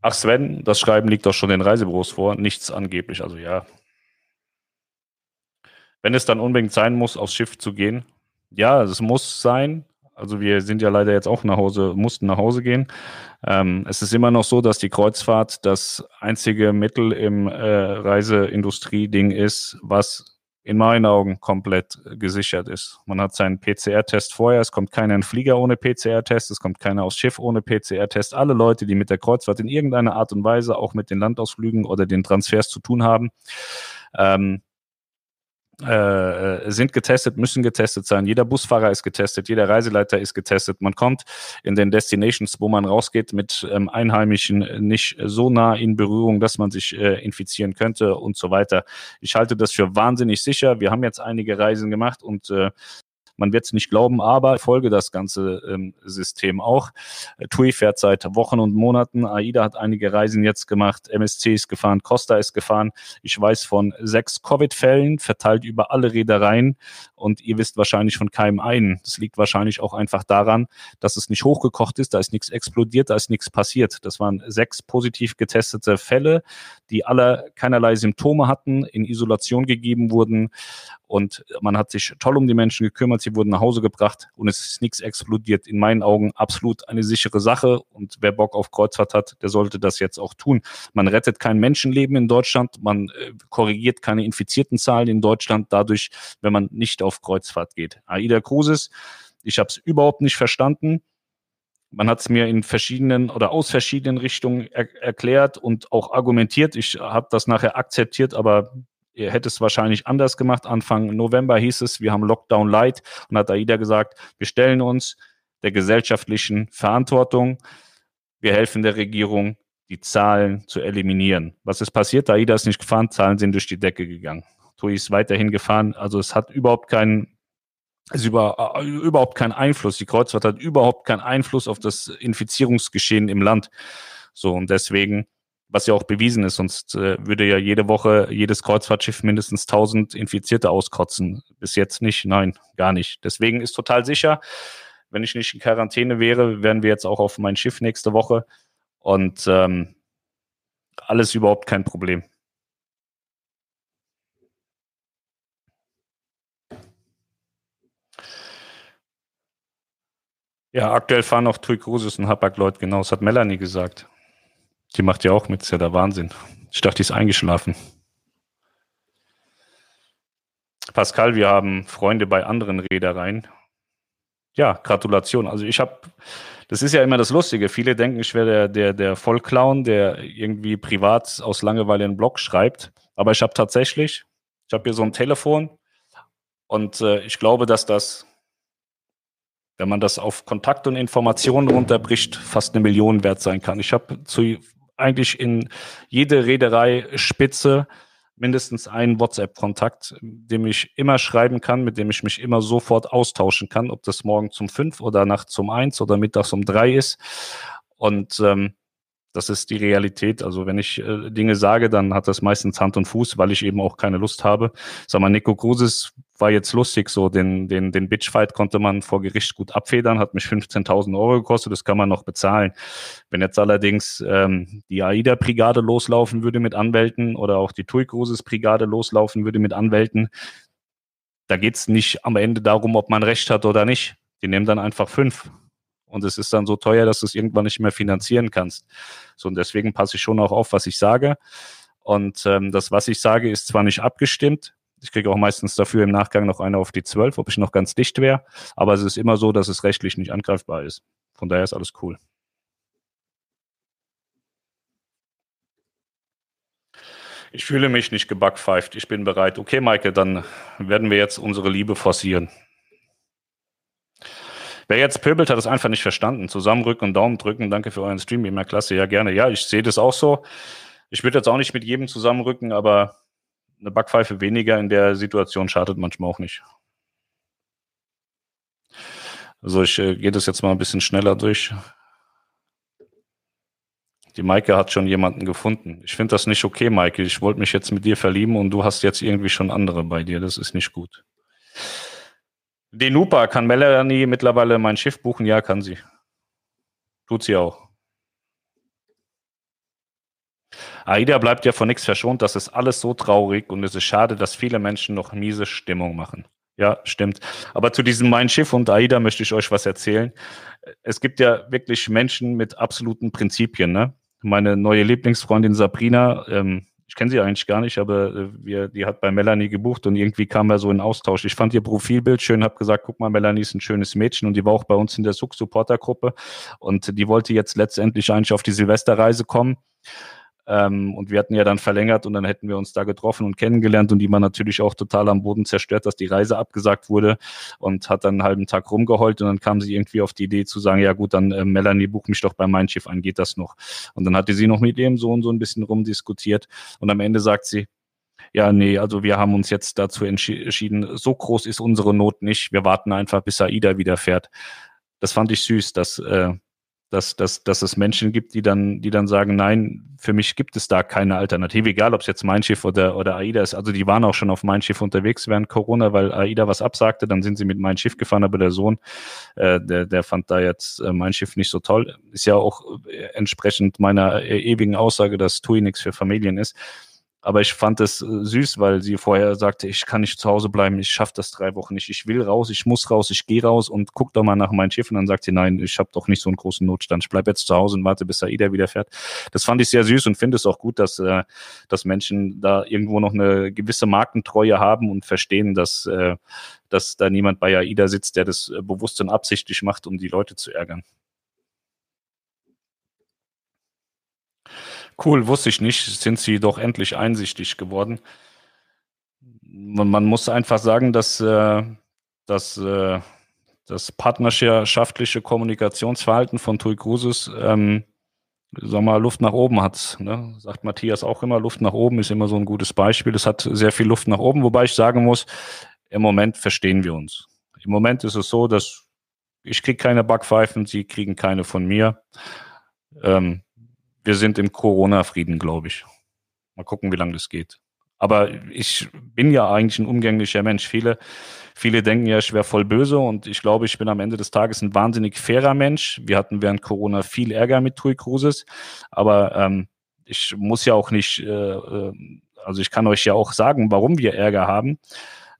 Ach Sven, das Schreiben liegt doch schon den Reisebüros vor. Nichts angeblich, also ja. Wenn es dann unbedingt sein muss, aufs Schiff zu gehen, ja, es muss sein, Also wir sind ja leider jetzt auch nach Hause, mussten nach Hause gehen. Ähm, es ist immer noch so, dass die Kreuzfahrt das einzige Mittel im äh, Reiseindustrie-Ding ist, was in meinen Augen komplett gesichert ist. Man hat seinen PCR-Test vorher, es kommt keiner in Flieger ohne PCR-Test, es kommt keiner aufs Schiff ohne PCR-Test. Alle Leute, die mit der Kreuzfahrt in irgendeiner Art und Weise auch mit den Landausflügen oder den Transfers zu tun haben, ähm, äh, sind getestet, müssen getestet sein. Jeder Busfahrer ist getestet, jeder Reiseleiter ist getestet. Man kommt in den Destinations, wo man rausgeht, mit ähm, Einheimischen nicht so nah in Berührung, dass man sich äh, infizieren könnte und so weiter. Ich halte das für wahnsinnig sicher. Wir haben jetzt einige Reisen gemacht und äh, man wird es nicht glauben, aber folge das ganze ähm, System auch. Äh, TUI fährt seit Wochen und Monaten. AIDA hat einige Reisen jetzt gemacht. MSC ist gefahren. Costa ist gefahren. Ich weiß von sechs Covid-Fällen verteilt über alle Reedereien. Und ihr wisst wahrscheinlich von keinem einen. Das liegt wahrscheinlich auch einfach daran, dass es nicht hochgekocht ist. Da ist nichts explodiert. Da ist nichts passiert. Das waren sechs positiv getestete Fälle, die alle keinerlei Symptome hatten, in Isolation gegeben wurden und man hat sich toll um die Menschen gekümmert, sie wurden nach Hause gebracht und es ist nichts explodiert. In meinen Augen absolut eine sichere Sache und wer Bock auf Kreuzfahrt hat, der sollte das jetzt auch tun. Man rettet kein Menschenleben in Deutschland, man äh, korrigiert keine infizierten Zahlen in Deutschland dadurch, wenn man nicht auf Kreuzfahrt geht. AIDA Cruises, ich habe es überhaupt nicht verstanden. Man hat es mir in verschiedenen oder aus verschiedenen Richtungen er erklärt und auch argumentiert. Ich habe das nachher akzeptiert, aber Ihr hättet es wahrscheinlich anders gemacht. Anfang November hieß es, wir haben Lockdown Light und hat AIDA gesagt, wir stellen uns der gesellschaftlichen Verantwortung. Wir helfen der Regierung, die Zahlen zu eliminieren. Was ist passiert? AIDA ist nicht gefahren, Zahlen sind durch die Decke gegangen. TUI ist weiterhin gefahren. Also es hat überhaupt keinen, also über, äh, überhaupt keinen Einfluss. Die Kreuzfahrt hat überhaupt keinen Einfluss auf das Infizierungsgeschehen im Land. So, und deswegen was ja auch bewiesen ist, sonst äh, würde ja jede Woche jedes Kreuzfahrtschiff mindestens 1000 Infizierte auskotzen. Bis jetzt nicht, nein, gar nicht. Deswegen ist total sicher, wenn ich nicht in Quarantäne wäre, wären wir jetzt auch auf mein Schiff nächste Woche und ähm, alles überhaupt kein Problem. Ja, aktuell fahren auch Tui Cruises und Hapag-Lloyd, genau, das hat Melanie gesagt. Die macht ja auch mit, ist ja der Wahnsinn. Ich dachte, die ist eingeschlafen. Pascal, wir haben Freunde bei anderen Reedereien. Ja, Gratulation. Also ich habe, das ist ja immer das Lustige. Viele denken, ich wäre der, der, der Vollclown, der irgendwie privat aus Langeweile einen Blog schreibt. Aber ich habe tatsächlich, ich habe hier so ein Telefon und äh, ich glaube, dass das, wenn man das auf Kontakt und Informationen runterbricht, fast eine Million wert sein kann. Ich habe zu eigentlich in jede Reederei Spitze mindestens einen WhatsApp-Kontakt, dem ich immer schreiben kann, mit dem ich mich immer sofort austauschen kann, ob das morgen zum fünf oder nachts um eins oder mittags um drei ist. Und ähm, das ist die Realität. Also wenn ich äh, Dinge sage, dann hat das meistens Hand und Fuß, weil ich eben auch keine Lust habe. Sag mal, Nico Kruses war jetzt lustig, so den, den, den Bitchfight konnte man vor Gericht gut abfedern, hat mich 15.000 Euro gekostet, das kann man noch bezahlen. Wenn jetzt allerdings ähm, die AIDA-Brigade loslaufen würde mit Anwälten oder auch die TUI Cruises-Brigade loslaufen würde mit Anwälten, da geht's nicht am Ende darum, ob man Recht hat oder nicht. Die nehmen dann einfach fünf und es ist dann so teuer, dass du es irgendwann nicht mehr finanzieren kannst. So, und deswegen passe ich schon auch auf, was ich sage. Und ähm, das, was ich sage, ist zwar nicht abgestimmt, ich kriege auch meistens dafür im Nachgang noch eine auf die 12, ob ich noch ganz dicht wäre, aber es ist immer so, dass es rechtlich nicht angreifbar ist. Von daher ist alles cool. Ich fühle mich nicht gebackpfeift. Ich bin bereit. Okay, Maike, dann werden wir jetzt unsere Liebe forcieren. Wer jetzt pöbelt, hat es einfach nicht verstanden. Zusammenrücken und Daumen drücken. Danke für euren Stream, immer klasse. Ja, gerne. Ja, ich sehe das auch so. Ich würde jetzt auch nicht mit jedem zusammenrücken, aber eine Backpfeife weniger in der Situation schadet manchmal auch nicht. Also ich äh, gehe das jetzt mal ein bisschen schneller durch. Die Maike hat schon jemanden gefunden. Ich finde das nicht okay, Maike. Ich wollte mich jetzt mit dir verlieben und du hast jetzt irgendwie schon andere bei dir. Das ist nicht gut. Denupa, kann Melanie mittlerweile mein Schiff buchen? Ja, kann sie. Tut sie auch. AIDA bleibt ja von nichts verschont. Das ist alles so traurig und es ist schade, dass viele Menschen noch miese Stimmung machen. Ja, stimmt. Aber zu diesem Mein Schiff und AIDA möchte ich euch was erzählen. Es gibt ja wirklich Menschen mit absoluten Prinzipien. Ne? Meine neue Lieblingsfreundin Sabrina, ähm, ich kenne sie eigentlich gar nicht, aber äh, wir, die hat bei Melanie gebucht und irgendwie kam er so in Austausch. Ich fand ihr Profilbild schön, habe gesagt, guck mal, Melanie ist ein schönes Mädchen und die war auch bei uns in der Suck-Supporter-Gruppe und die wollte jetzt letztendlich eigentlich auf die Silvesterreise kommen. Ähm, und wir hatten ja dann verlängert und dann hätten wir uns da getroffen und kennengelernt und die war natürlich auch total am Boden zerstört, dass die Reise abgesagt wurde und hat dann einen halben Tag rumgeheult und dann kam sie irgendwie auf die Idee zu sagen, ja gut, dann äh, Melanie, buch mich doch bei Mein Schiff an, geht das noch? Und dann hatte sie noch mit ihrem Sohn so ein bisschen rumdiskutiert und am Ende sagt sie, ja, nee, also wir haben uns jetzt dazu entschieden, so groß ist unsere Not nicht, wir warten einfach, bis Aida wieder fährt. Das fand ich süß, dass äh, dass, dass, dass es Menschen gibt, die dann, die dann sagen, nein, für mich gibt es da keine Alternative, egal ob es jetzt Mein Schiff oder, oder AIDA ist. Also die waren auch schon auf Mein Schiff unterwegs während Corona, weil AIDA was absagte, dann sind sie mit Mein Schiff gefahren, aber der Sohn, äh, der, der fand da jetzt äh, Mein Schiff nicht so toll. Ist ja auch äh, entsprechend meiner äh, ewigen Aussage, dass TUI nichts für Familien ist. Aber ich fand es äh, süß, weil sie vorher sagte, ich kann nicht zu Hause bleiben, ich schaffe das drei Wochen nicht, ich will raus, ich muss raus, ich gehe raus und guck doch mal nach meinem Schiff und dann sagt sie, nein, ich habe doch nicht so einen großen Notstand, ich bleibe jetzt zu Hause und warte, bis Aida wieder fährt. Das fand ich sehr süß und finde es auch gut, dass, äh, dass Menschen da irgendwo noch eine gewisse Markentreue haben und verstehen, dass, äh, dass da niemand bei Aida sitzt, der das äh, bewusst und absichtlich macht, um die Leute zu ärgern. Cool, wusste ich nicht. Sind sie doch endlich einsichtig geworden. Man, man muss einfach sagen, dass, äh, dass äh, das partnerschaftliche Kommunikationsverhalten von Tui Cruises ähm, sag mal, Luft nach oben hat. Ne? Sagt Matthias auch immer, Luft nach oben ist immer so ein gutes Beispiel. Es hat sehr viel Luft nach oben, wobei ich sagen muss, im Moment verstehen wir uns. Im Moment ist es so, dass ich kriege keine Backpfeifen, sie kriegen keine von mir. Ähm, wir sind im Corona-Frieden, glaube ich. Mal gucken, wie lange das geht. Aber ich bin ja eigentlich ein umgänglicher Mensch. Viele, viele denken ja, ich wäre voll böse und ich glaube, ich bin am Ende des Tages ein wahnsinnig fairer Mensch. Wir hatten während Corona viel Ärger mit TUI Cruises, aber ähm, ich muss ja auch nicht, äh, äh, also ich kann euch ja auch sagen, warum wir Ärger haben.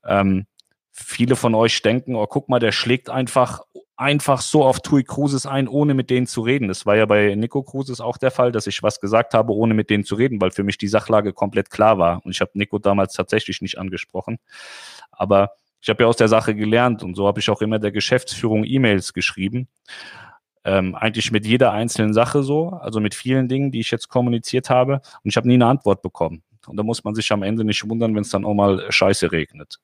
Ähm, viele von euch denken, oh, guck mal, der schlägt einfach einfach so auf TUI Cruises ein, ohne mit denen zu reden. Das war ja bei Nico Cruises auch der Fall, dass ich was gesagt habe, ohne mit denen zu reden, weil für mich die Sachlage komplett klar war. Und ich habe Nico damals tatsächlich nicht angesprochen. Aber ich habe ja aus der Sache gelernt und so habe ich auch immer der Geschäftsführung E-Mails geschrieben. Ähm, eigentlich mit jeder einzelnen Sache so, also mit vielen Dingen, die ich jetzt kommuniziert habe. Und ich habe nie eine Antwort bekommen. Und da muss man sich am Ende nicht wundern, wenn es dann auch mal Scheiße regnet.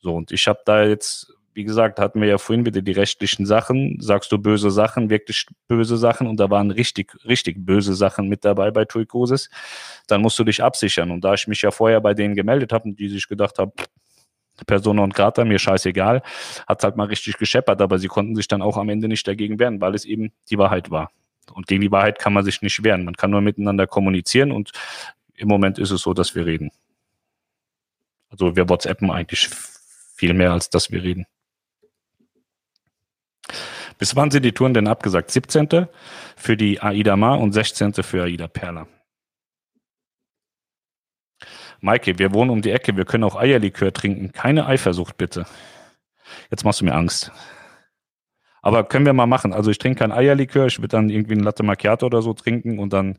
So, und ich habe da jetzt wie gesagt, hatten wir ja vorhin wieder die rechtlichen Sachen. Sagst du böse Sachen, wirklich böse Sachen und da waren richtig, richtig böse Sachen mit dabei bei Tuikosis, dann musst du dich absichern. Und da ich mich ja vorher bei denen gemeldet habe und die sich gedacht haben, Persona und Grata, mir scheißegal, hat halt mal richtig gescheppert, aber sie konnten sich dann auch am Ende nicht dagegen wehren, weil es eben die Wahrheit war. Und gegen die Wahrheit kann man sich nicht wehren. Man kann nur miteinander kommunizieren und im Moment ist es so, dass wir reden. Also wir WhatsAppen eigentlich viel mehr, als dass wir reden. Bis wann sind die Touren denn abgesagt? 17. für die Aida Mar und 16. für Aida Perla. Maike, wir wohnen um die Ecke, wir können auch Eierlikör trinken. Keine Eifersucht, bitte. Jetzt machst du mir Angst. Aber können wir mal machen. Also ich trinke kein Eierlikör, ich würde dann irgendwie ein Latte Macchiato oder so trinken und dann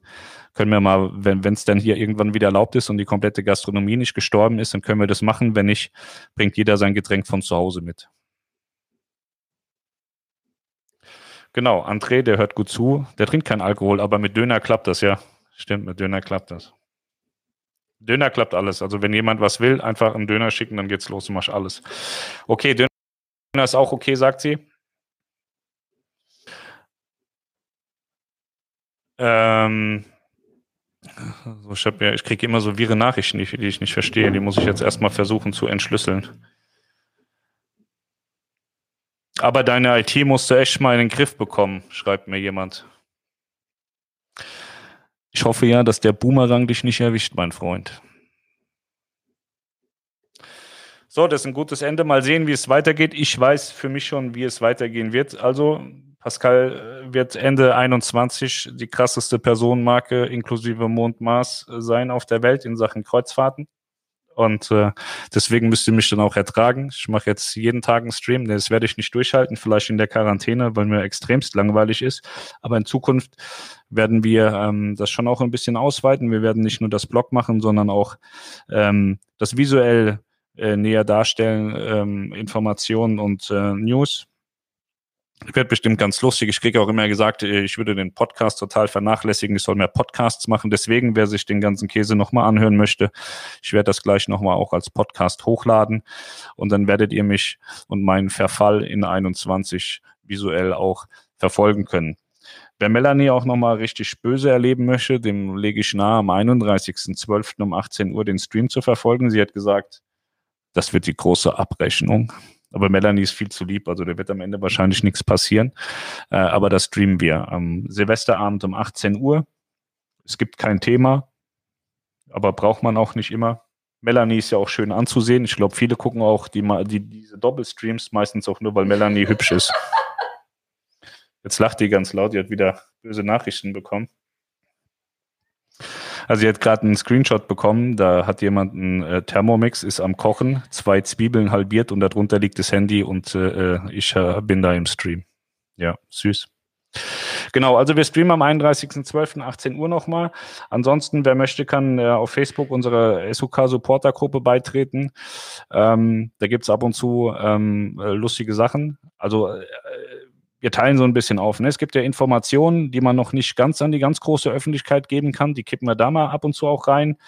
können wir mal, wenn es denn hier irgendwann wieder erlaubt ist und die komplette Gastronomie nicht gestorben ist, dann können wir das machen. Wenn nicht, bringt jeder sein Getränk von zu Hause mit. Genau, André, der hört gut zu. Der trinkt keinen Alkohol, aber mit Döner klappt das, ja. Stimmt, mit Döner klappt das. Döner klappt alles. Also wenn jemand was will, einfach einen Döner schicken, dann geht's los und mach alles. Okay, Döner ist auch okay, sagt sie. Ähm, ich, ja, ich kriege immer so wirre Nachrichten, die, die ich nicht verstehe. Die muss ich jetzt erstmal versuchen zu entschlüsseln. Aber deine IT musst du echt mal in den Griff bekommen, schreibt mir jemand. Ich hoffe ja, dass der Boomerang dich nicht erwischt, mein Freund. So, das ist ein gutes Ende. Mal sehen, wie es weitergeht. Ich weiß für mich schon, wie es weitergehen wird. Also, Pascal äh, wird Ende 21 die krasseste Personenmarke inklusive Mond Mars sein auf der Welt in Sachen Kreuzfahrten. Und äh, deswegen müsst ihr mich dann auch ertragen. Ich mache jetzt jeden Tag einen Stream. Das werde ich nicht durchhalten, vielleicht in der Quarantäne, weil mir extremst langweilig ist. Aber in Zukunft werden wir ähm, das schon auch ein bisschen ausweiten. Wir werden nicht nur das Blog machen, sondern auch ähm, das visuell äh, näher darstellen, ähm, Informationen und äh, News wird bestimmt ganz lustig. Ich kriege auch immer gesagt, äh, ich würde den Podcast total vernachlässigen. Ich soll mehr Podcasts machen. Deswegen, wer sich den ganzen Käse nochmal anhören möchte, ich werde das gleich nochmal auch als Podcast hochladen. Und dann werdet ihr mich und meinen Verfall in 21 visuell auch verfolgen können. Wer Melanie auch nochmal richtig böse erleben möchte, dem lege ich nahe, am 31.12. um 18 Uhr den Stream zu verfolgen. Sie hat gesagt, das wird die große Abrechnung. Aber Melanie ist viel zu lieb, also da wird am Ende wahrscheinlich nichts passieren. Äh, aber das streamen wir am Silvesterabend um 18 Uhr. Es gibt kein Thema, aber braucht man auch nicht immer. Melanie ist ja auch schön anzusehen. Ich glaube, viele gucken auch die, die, diese Doppelstreams meistens auch nur, weil Melanie hübsch ist. Jetzt lacht die ganz laut, die hat wieder böse Nachrichten bekommen. Also sie hat gerade einen Screenshot bekommen, da hat jemand einen äh, Thermomix, ist am Kochen, zwei Zwiebeln halbiert und darunter liegt das Handy und äh, äh ich äh, bin da im Stream. Ja, süß. Genau, also wir streamen am 31.12. 18 Uhr nochmal. Ansonsten, wer möchte, kann äh, auf Facebook unserer SUK-Supporter-Gruppe beitreten. Ähm, da gibt's ab und zu ähm, äh, lustige Sachen. Also äh, wir teilen so ein bisschen auf. Ne? Es gibt ja Informationen, die man noch nicht ganz an die ganz große Öffentlichkeit geben kann. Die kippen wir da mal ab und zu auch rein.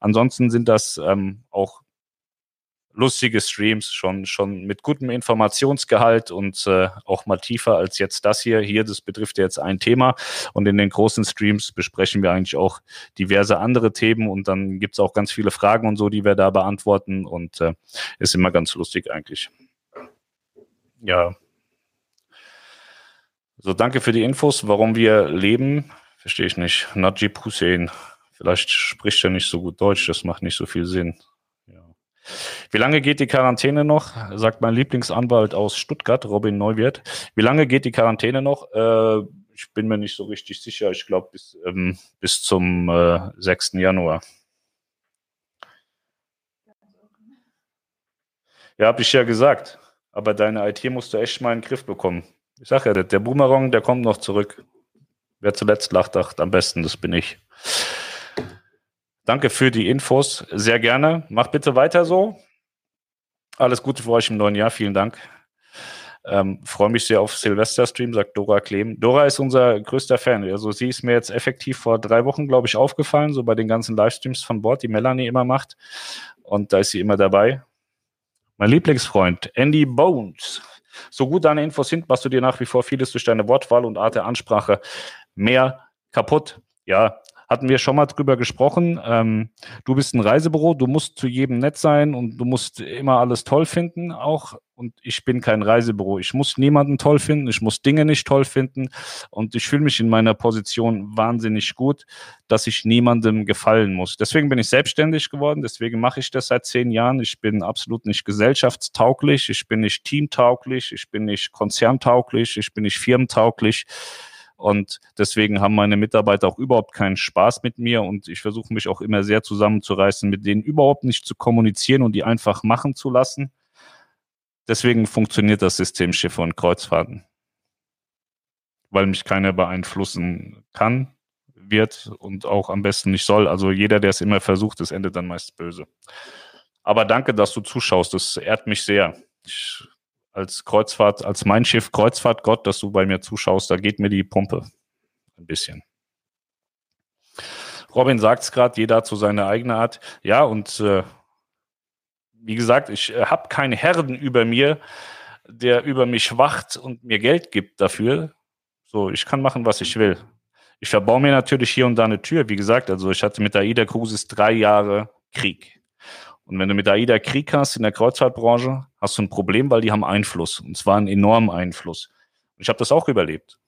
Ansonsten sind das ähm, auch lustige Streams, schon, schon mit gutem Informationsgehalt und äh, auch mal tiefer als jetzt das hier. Hier, das betrifft jetzt ein Thema. Und in den großen Streams besprechen wir eigentlich auch diverse andere Themen und dann gibt es auch ganz viele Fragen und so, die wir da beantworten. Und äh, ist immer ganz lustig eigentlich. Ja, so, danke für die Infos. Warum wir leben, verstehe ich nicht. Najib Hussein. Vielleicht spricht er nicht so gut Deutsch, das macht nicht so viel Sinn. Ja. Wie lange geht die Quarantäne noch? Sagt mein Lieblingsanwalt aus Stuttgart, Robin Neuwirth. Wie lange geht die Quarantäne noch? Äh, ich bin mir nicht so richtig sicher. Ich glaube bis, ähm, bis zum äh, 6. Januar. Ja, habe ich ja gesagt. Aber deine IT musst du echt mal in den Griff bekommen. Ich sage ja, der Boomerang, der kommt noch zurück. Wer zuletzt lacht, dacht am besten, das bin ich. Danke für die Infos. Sehr gerne. Mach bitte weiter so. Alles Gute für euch im neuen Jahr. Vielen Dank. Ähm, Freue mich sehr auf Silvester-Stream, sagt Dora Klehm. Dora ist unser größter Fan. Also sie ist mir jetzt effektiv vor drei Wochen, glaube ich, aufgefallen, so bei den ganzen Livestreams von Bord, die Melanie immer macht. Und da ist sie immer dabei. Mein Lieblingsfreund, Andy Bones. So gut deine Infos sind, machst du dir nach wie vor vieles durch deine Wortwahl und Art der Ansprache mehr kaputt. Ja, hatten wir schon mal drüber gesprochen. Ähm, du bist ein Reisebüro, du musst zu jedem nett sein und du musst immer alles toll finden auch. Und ich bin kein Reisebüro. Ich muss niemanden toll finden, ich muss Dinge nicht toll finden. Und ich fühle mich in meiner Position wahnsinnig gut, dass ich niemandem gefallen muss. Deswegen bin ich selbstständig geworden, deswegen mache ich das seit zehn Jahren. Ich bin absolut nicht gesellschaftstauglich, ich bin nicht teamtauglich, ich bin nicht konzerntauglich, ich bin nicht firmentauglich. Und deswegen haben meine Mitarbeiter auch überhaupt keinen Spaß mit mir und ich versuche mich auch immer sehr zusammenzureißen, mit denen überhaupt nicht zu kommunizieren und die einfach machen zu lassen. Deswegen funktioniert das System Schiffe und Kreuzfahrten. Weil mich keiner beeinflussen kann, wird und auch am besten nicht soll. Also jeder, der es immer versucht, das endet dann meist böse. Aber danke, dass du zuschaust. Das ehrt mich sehr. Ich als Kreuzfahrt, als mein Schiff Kreuzfahrtgott, dass du bei mir zuschaust, da geht mir die Pumpe ein bisschen. Robin sagt es gerade, jeder hat so seine eigene Art. Ja, und äh, wie gesagt, ich äh, habe keinen Herrn über mir, der über mich wacht und mir Geld gibt dafür. So, ich kann machen, was ich will. Ich verbaue mir natürlich hier und da eine Tür. Wie gesagt, also ich hatte mit AIDA Cruises drei Jahre Krieg. Und wenn du mit AIDA Krieg hast in der Kreuzfahrtbranche, hast du ein Problem, weil die haben Einfluss. Und zwar einen enormen Einfluss. Ich habe das auch überlebt.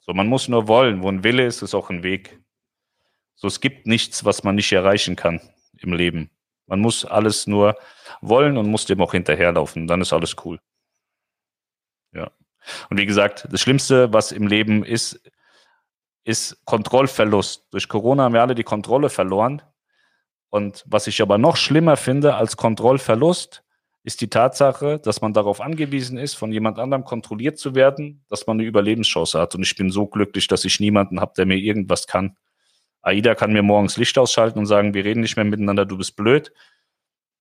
So, man muss nur wollen. Wo ein Wille ist, ist auch ein Weg. So, es gibt nichts, was man nicht erreichen kann im Leben. Man muss alles nur wollen und muss dem auch hinterherlaufen. Dann ist alles cool. Ja. Und wie gesagt, das Schlimmste, was im Leben ist, ist Kontrollverlust. Durch Corona haben wir alle die Kontrolle verloren. Und was ich aber noch schlimmer finde als Kontrollverlust, ist die Tatsache, dass man darauf angewiesen ist, von jemand anderem kontrolliert zu werden, dass man eine Überlebenschance hat. Und ich bin so glücklich, dass ich niemanden habe, der mir irgendwas kann. AIDA kann mir morgens Licht ausschalten und sagen, wir reden nicht mehr miteinander, du bist blöd.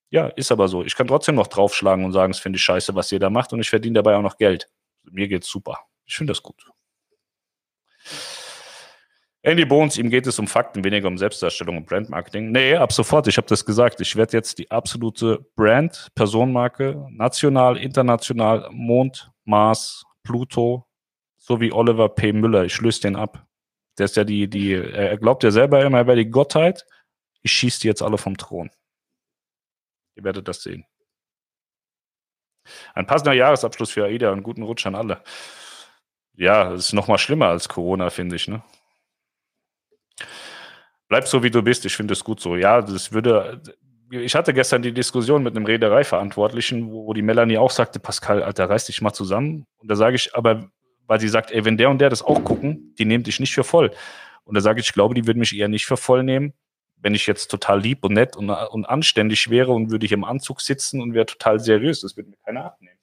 Ja, ist aber so. Ich kann trotzdem noch draufschlagen und sagen, es finde ich scheiße, was ihr da macht und ich verdiene dabei auch noch Geld. Mir geht's super. Ich finde das gut. Andy Bones, ihm geht es um Fakten, weniger um Selbstdarstellung und Brandmarketing. Nee, ab sofort, ich habe das gesagt. Ich werde jetzt die absolute Brand, Personenmarke, national, international, Mond, Mars, Pluto, so wie Oliver P. Müller. Ich löse den ab. Der ist ja die, die, er glaubt ja selber immer, er wäre die Gottheit. Ich schieße die jetzt alle vom Thron. Ihr werdet das sehen. Ein passender Jahresabschluss für AIDA und guten Rutsch an alle. Ja, es ist noch mal schlimmer als Corona, finde ich, ne? Bleib so, wie du bist. Ich finde es gut so. Ja, das würde. Ich hatte gestern die Diskussion mit einem Reedereiverantwortlichen, wo die Melanie auch sagte, Pascal, Alter, reiß dich mal zusammen. Und da sage ich, aber, weil sie sagt, ey, wenn der und der das auch gucken, die nehmen dich nicht für voll. Und da sage ich, ich glaube, die würden mich eher nicht für voll nehmen, wenn ich jetzt total lieb und nett und, und anständig wäre und würde ich im Anzug sitzen und wäre total seriös. Das würde mir keiner abnehmen.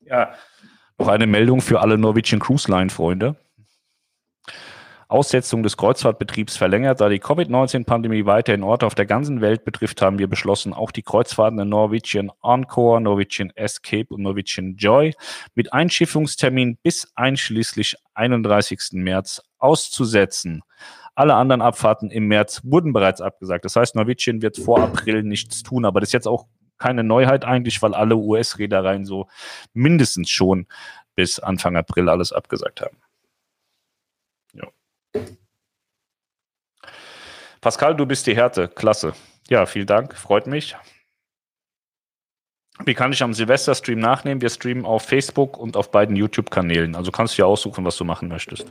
Ja, noch eine Meldung für alle Norwegian Cruise Line Freunde. Aussetzung des Kreuzfahrtbetriebs verlängert. Da die Covid-19-Pandemie weiterhin Orte auf der ganzen Welt betrifft, haben wir beschlossen, auch die Kreuzfahrten in Norwegian Encore, Norwegian Escape und Norwegian Joy mit Einschiffungstermin bis einschließlich 31. März auszusetzen. Alle anderen Abfahrten im März wurden bereits abgesagt. Das heißt, Norwegian wird vor April nichts tun. Aber das ist jetzt auch keine Neuheit eigentlich, weil alle US-Reedereien so mindestens schon bis Anfang April alles abgesagt haben. Pascal, du bist die Härte. Klasse. Ja, vielen Dank. Freut mich. Wie kann ich am Silvester-Stream nachnehmen? Wir streamen auf Facebook und auf beiden YouTube-Kanälen. Also kannst du ja aussuchen, was du machen möchtest.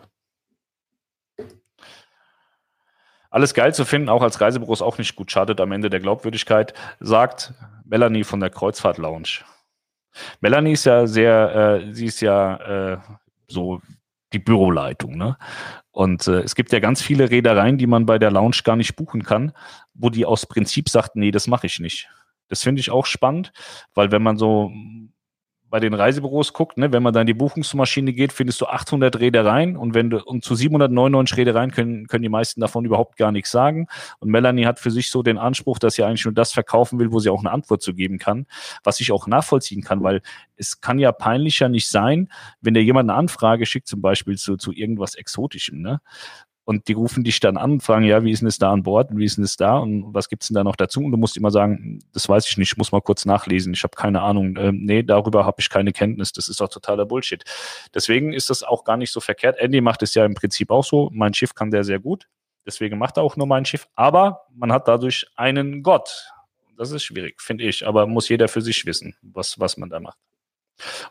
Alles geil zu finden, auch als Reisebüro ist auch nicht gut, schadet am Ende der Glaubwürdigkeit, sagt Melanie von der Kreuzfahrt Lounge. Melanie ist ja sehr, äh, sie ist ja äh, so die Büroleitung, ne? Und äh, es gibt ja ganz viele Reedereien, die man bei der Lounge gar nicht buchen kann, wo die aus Prinzip sagt, nee, das mache ich nicht. Das finde ich auch spannend, weil wenn man so bei den Reisebüros guckt, ne, wenn man da in die Buchungsmaschine geht, findest du 800 Reedereien und wenn du und zu 799 Reedereien können, können die meisten davon überhaupt gar nichts sagen. Und Melanie hat für sich so den Anspruch, dass sie eigentlich nur das verkaufen will, wo sie auch eine Antwort zu geben kann, was ich auch nachvollziehen kann, weil es kann ja peinlicher nicht sein, wenn dir jemand eine Anfrage schickt, zum Beispiel zu, zu irgendwas Exotischem, ne? Und die rufen dich dann an und fragen, ja, wie ist denn es da an Bord und wie ist denn es da und was gibt's denn da noch dazu? Und du musst immer sagen, das weiß ich nicht, ich muss mal kurz nachlesen, ich habe keine Ahnung. Ähm, nee, darüber habe ich keine Kenntnis, das ist doch totaler Bullshit. Deswegen ist das auch gar nicht so verkehrt. Andy macht es ja im Prinzip auch so. Mein Schiff kann der sehr gut, deswegen macht er auch nur mein Schiff. Aber man hat dadurch einen Gott. Das ist schwierig, finde ich. Aber muss jeder für sich wissen, was, was man da macht.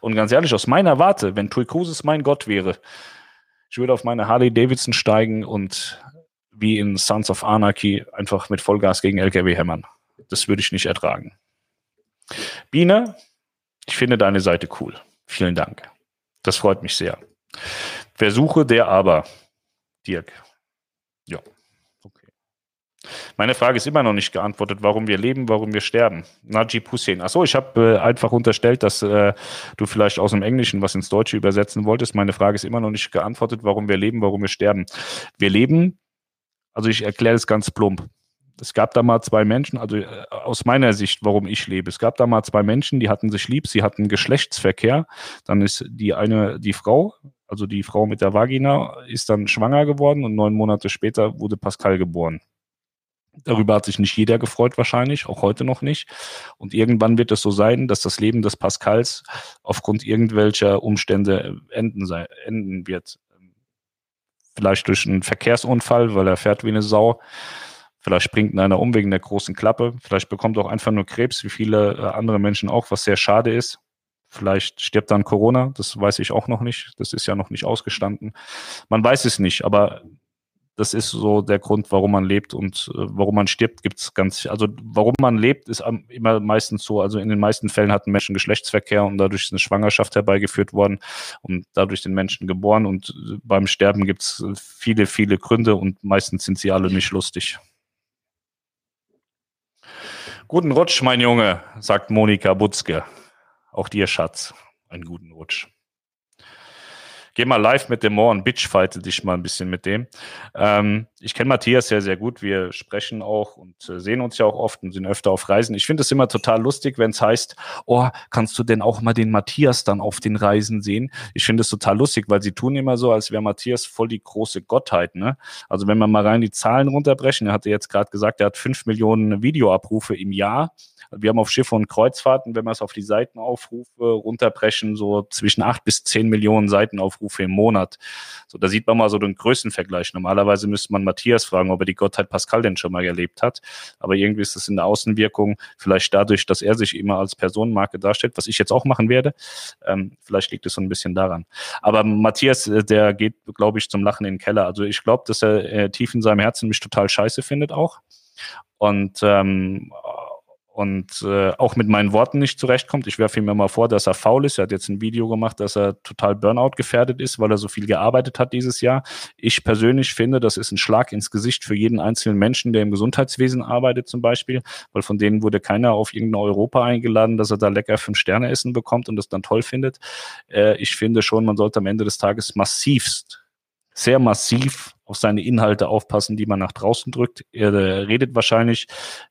Und ganz ehrlich, aus meiner Warte, wenn Tui mein Gott wäre, ich würde auf meine Harley Davidson steigen und wie in Sons of Anarchy einfach mit Vollgas gegen LKW hämmern. Das würde ich nicht ertragen. Biene, ich finde deine Seite cool. Vielen Dank. Das freut mich sehr. Versuche der aber. Dirk. Meine Frage ist immer noch nicht geantwortet, warum wir leben, warum wir sterben. Najib Hussein. Achso, ich habe äh, einfach unterstellt, dass äh, du vielleicht aus dem Englischen was ins Deutsche übersetzen wolltest. Meine Frage ist immer noch nicht geantwortet, warum wir leben, warum wir sterben. Wir leben, also ich erkläre es ganz plump. Es gab da mal zwei Menschen, also äh, aus meiner Sicht, warum ich lebe. Es gab da mal zwei Menschen, die hatten sich lieb, sie hatten Geschlechtsverkehr. Dann ist die eine, die Frau, also die Frau mit der Vagina, ist dann schwanger geworden und neun Monate später wurde Pascal geboren. Darüber hat sich nicht jeder gefreut wahrscheinlich, auch heute noch nicht. Und irgendwann wird es so sein, dass das Leben des Pascals aufgrund irgendwelcher Umstände enden, sein, enden wird. Vielleicht durch einen Verkehrsunfall, weil er fährt wie eine Sau. Vielleicht springt einer um wegen der großen Klappe. Vielleicht bekommt er auch einfach nur Krebs, wie viele äh, andere Menschen auch, was sehr schade ist. Vielleicht stirbt dann Corona, das weiß ich auch noch nicht. Das ist ja noch nicht ausgestanden. Man weiß es nicht, aber das ist so der Grund, warum man lebt und äh, warum man stirbt, gibt es ganz, also warum man lebt, ist immer meistens so, also in den meisten Fällen hatten Menschen Geschlechtsverkehr und dadurch ist eine Schwangerschaft herbeigeführt worden und dadurch den Menschen geboren und äh, beim Sterben gibt es viele, viele Gründe und meistens sind sie alle nicht lustig. Guten Rutsch, mein Junge, sagt Monika Butzke. Auch dir, Schatz, einen guten Rutsch. Geh mal live mit dem Moor und bitchfighte dich mal ein bisschen mit dem. Ähm, ich kenne Matthias sehr, sehr gut. Wir sprechen auch und äh, sehen uns ja auch oft und sind öfter auf Reisen. Ich finde es immer total lustig, wenn es heißt, oh, kannst du denn auch mal den Matthias dann auf den Reisen sehen? Ich finde es total lustig, weil sie tun immer so, als wäre Matthias voll die große Gottheit. Ne? Also wenn wir mal rein die Zahlen runterbrechen, er hatte jetzt gerade gesagt, er hat fünf Millionen Videoabrufe im Jahr. Wir haben auf Schiffe und Kreuzfahrten, wenn wir es auf die Seitenaufrufe runterbrechen, so zwischen acht bis zehn Millionen Seitenaufrufe im Monat. So, da sieht man mal so den Größenvergleich. Normalerweise müsste man Matthias fragen, ob er die Gottheit Pascal denn schon mal erlebt hat. Aber irgendwie ist das in der Außenwirkung vielleicht dadurch, dass er sich immer als Personenmarke darstellt, was ich jetzt auch machen werde. Ähm, vielleicht liegt es so ein bisschen daran. Aber Matthias, äh, der geht, glaube ich, zum Lachen in den Keller. Also ich glaube, dass er äh, tief in seinem Herzen mich total scheiße findet auch. Und ähm, und äh, auch mit meinen Worten nicht zurechtkommt. Ich werfe ihm immer vor, dass er faul ist. Er hat jetzt ein Video gemacht, dass er total Burnout gefährdet ist, weil er so viel gearbeitet hat dieses Jahr. Ich persönlich finde, das ist ein Schlag ins Gesicht für jeden einzelnen Menschen, der im Gesundheitswesen arbeitet zum Beispiel, weil von denen wurde keiner auf irgendeine Europa eingeladen, dass er da lecker fünf Sterne essen bekommt und das dann toll findet. Äh, ich finde schon, man sollte am Ende des Tages massivst sehr massiv auf seine Inhalte aufpassen, die man nach draußen drückt. Er äh, redet wahrscheinlich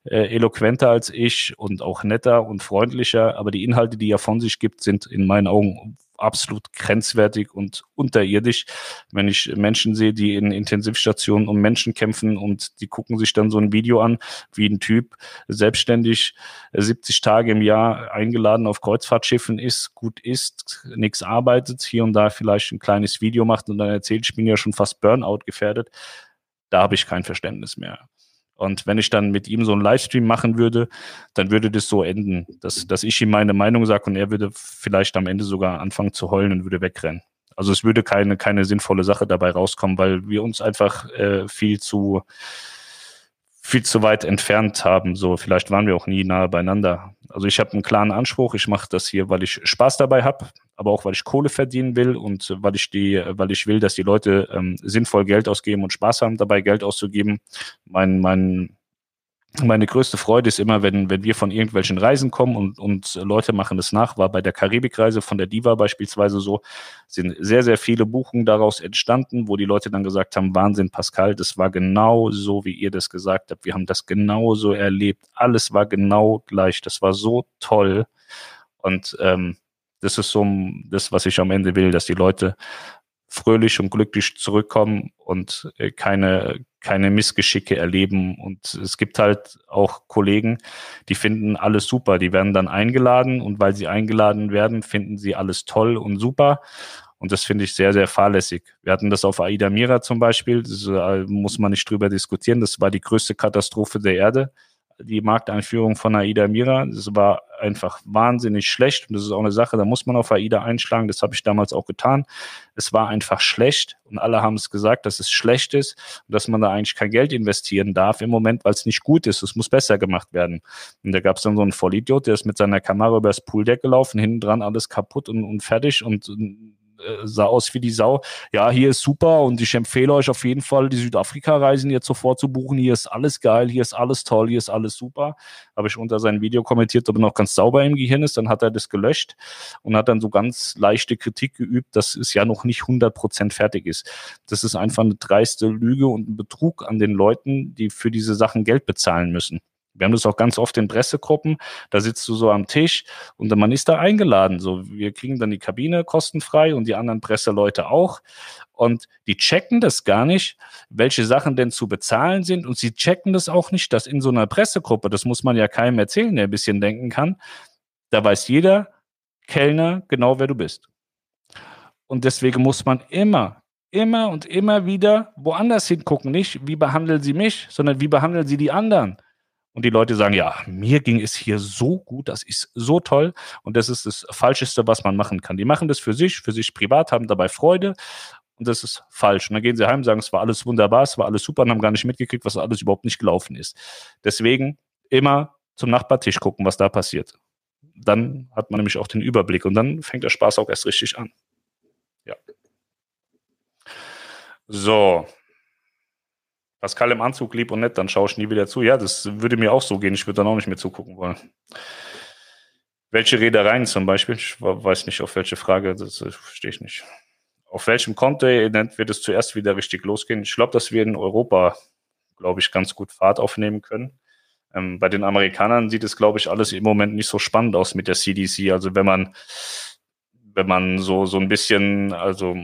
äh, eloquenter als ich und auch netter und freundlicher, aber die Inhalte, die er von sich gibt, sind in meinen Augen absolut grenzwertig und unterirdisch. Wenn ich Menschen sehe, die in Intensivstationen um Menschen kämpfen und die gucken sich dann so ein Video an, wie ein Typ selbstständig 70 Tage im Jahr eingeladen auf Kreuzfahrtschiffen ist, gut ist, nichts arbeitet, hier und da vielleicht ein kleines Video macht und dann erzählt, ich bin ja schon fast Burnout gefährdet, da habe ich kein Verständnis mehr. Und wenn ich dann mit ihm so einen Livestream machen würde, dann würde das so enden, dass, dass ich ihm meine Meinung sage und er würde vielleicht am Ende sogar anfangen zu heulen und würde wegrennen. Also es würde keine, keine sinnvolle Sache dabei rauskommen, weil wir uns einfach äh, viel zu viel zu weit entfernt haben. So, vielleicht waren wir auch nie nahe beieinander. Also ich habe einen klaren Anspruch. Ich mache das hier, weil ich Spaß dabei habe, aber auch weil ich Kohle verdienen will und weil ich die, weil ich will, dass die Leute ähm, sinnvoll Geld ausgeben und Spaß haben dabei Geld auszugeben. Mein, mein meine größte Freude ist immer, wenn, wenn wir von irgendwelchen Reisen kommen und, und Leute machen es nach, war bei der Karibikreise von der Diva beispielsweise so, sind sehr, sehr viele Buchungen daraus entstanden, wo die Leute dann gesagt haben, Wahnsinn, Pascal, das war genau so, wie ihr das gesagt habt. Wir haben das genau so erlebt. Alles war genau gleich. Das war so toll. Und ähm, das ist so das, was ich am Ende will, dass die Leute fröhlich und glücklich zurückkommen und äh, keine, keine Missgeschicke erleben. Und es gibt halt auch Kollegen, die finden alles super. Die werden dann eingeladen und weil sie eingeladen werden, finden sie alles toll und super. Und das finde ich sehr, sehr fahrlässig. Wir hatten das auf Aida Mira zum Beispiel, das äh, muss man nicht drüber diskutieren. Das war die größte Katastrophe der Erde die Markteinführung von AIDA Mira. Das war einfach wahnsinnig schlecht und das ist auch eine Sache, da muss man auf AIDA einschlagen. Das habe ich damals auch getan. Es war einfach schlecht und alle haben es gesagt, dass es schlecht ist und dass man da eigentlich kein Geld investieren darf im Moment, weil es nicht gut ist. Es muss besser gemacht werden. Und da gab es dann so einen Vollidiot, der ist mit seiner Kamera übers Pooldeck gelaufen, hinten dran alles kaputt und, und fertig und äh, sah aus wie die Sau. Ja, hier ist super und ich empfehle euch auf jeden Fall, die Südafrika-Reisen jetzt sofort zu buchen. Hier ist alles geil, hier ist alles toll, hier ist alles super. Habe ich unter sein Video kommentiert, ob er noch ganz sauber im Gehirn ist. Dann hat er das gelöscht und hat dann so ganz leichte Kritik geübt, dass es ja noch nicht 100% fertig ist. Das ist einfach eine dreiste Lüge und ein Betrug an den Leuten, die für diese Sachen Geld bezahlen müssen. Wir haben das auch ganz oft in Pressegruppen. Da sitzt du so am Tisch und man ist da eingeladen. So, wir kriegen dann die Kabine kostenfrei und die anderen Presseleute auch. Und die checken das gar nicht, welche Sachen denn zu bezahlen sind. Und sie checken das auch nicht, dass in so einer Pressegruppe, das muss man ja keinem erzählen, der ein bisschen denken kann, da weiß jeder Kellner genau, wer du bist. Und deswegen muss man immer, immer und immer wieder woanders hingucken. Nicht, wie behandeln sie mich, sondern wie behandeln sie die anderen und die Leute sagen, ja, mir ging es hier so gut, das ist so toll und das ist das Falscheste, was man machen kann. Die machen das für sich, für sich privat, haben dabei Freude und das ist falsch. Und dann gehen sie heim, sagen, es war alles wunderbar, es war alles super und haben gar nicht mitgekriegt, was alles überhaupt nicht gelaufen ist. Deswegen immer zum Nachbartisch gucken, was da passiert. Dann hat man nämlich auch den Überblick und dann fängt der Spaß auch erst richtig an. Ja. So. Pascal im Anzug lieb und nett, dann schaue ich nie wieder zu. Ja, das würde mir auch so gehen. Ich würde dann auch nicht mehr zugucken wollen. Welche Reedereien zum Beispiel? Ich weiß nicht, auf welche Frage, das verstehe ich nicht. Auf welchem Kontinent wird es zuerst wieder richtig losgehen? Ich glaube, dass wir in Europa, glaube ich, ganz gut Fahrt aufnehmen können. Ähm, bei den Amerikanern sieht es, glaube ich, alles im Moment nicht so spannend aus mit der CDC. Also wenn man, wenn man so, so ein bisschen, also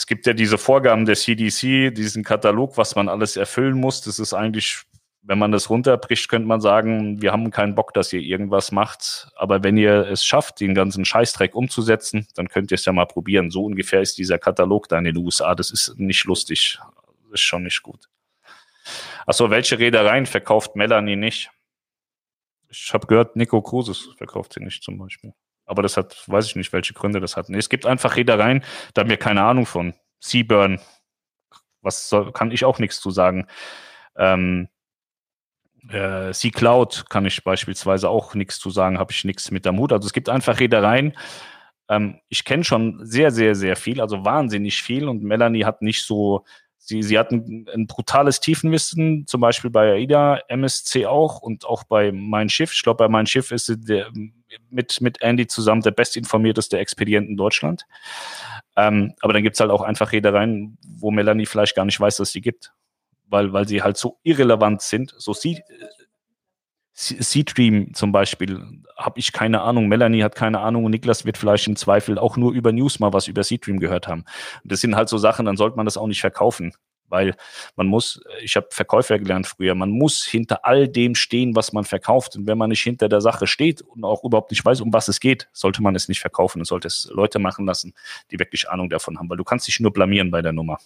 es gibt ja diese Vorgaben der CDC, diesen Katalog, was man alles erfüllen muss. Das ist eigentlich, wenn man das runterbricht, könnte man sagen, wir haben keinen Bock, dass ihr irgendwas macht. Aber wenn ihr es schafft, den ganzen Scheißdreck umzusetzen, dann könnt ihr es ja mal probieren. So ungefähr ist dieser Katalog da in den USA. Das ist nicht lustig. Das ist schon nicht gut. Achso, welche Reedereien verkauft Melanie nicht? Ich habe gehört, Nico Cruises verkauft sie nicht zum Beispiel. Aber das hat, weiß ich nicht, welche Gründe das hat. Nee, es gibt einfach Reedereien, da haben wir keine Ahnung von. Seaburn, was soll, kann ich auch nichts zu sagen. Ähm, äh, Sea Cloud kann ich beispielsweise auch nichts zu sagen, habe ich nichts mit der Mut. Also es gibt einfach Reedereien. Ähm, ich kenne schon sehr, sehr, sehr viel, also wahnsinnig viel und Melanie hat nicht so Sie, sie hatten ein brutales Tiefenwissen, zum Beispiel bei AIDA, MSC auch und auch bei Mein Schiff. Ich glaube, bei Mein Schiff ist sie der, mit, mit Andy zusammen der bestinformierteste Expedient in Deutschland. Ähm, aber dann gibt es halt auch einfach Reedereien, wo Melanie vielleicht gar nicht weiß, dass sie gibt, weil, weil sie halt so irrelevant sind. So sie, Seedream zum Beispiel, habe ich keine Ahnung, Melanie hat keine Ahnung und Niklas wird vielleicht im Zweifel auch nur über News mal was über Seedream gehört haben. Das sind halt so Sachen, dann sollte man das auch nicht verkaufen, weil man muss, ich habe Verkäufer gelernt früher, man muss hinter all dem stehen, was man verkauft. Und wenn man nicht hinter der Sache steht und auch überhaupt nicht weiß, um was es geht, sollte man es nicht verkaufen und sollte es Leute machen lassen, die wirklich Ahnung davon haben, weil du kannst dich nur blamieren bei der Nummer.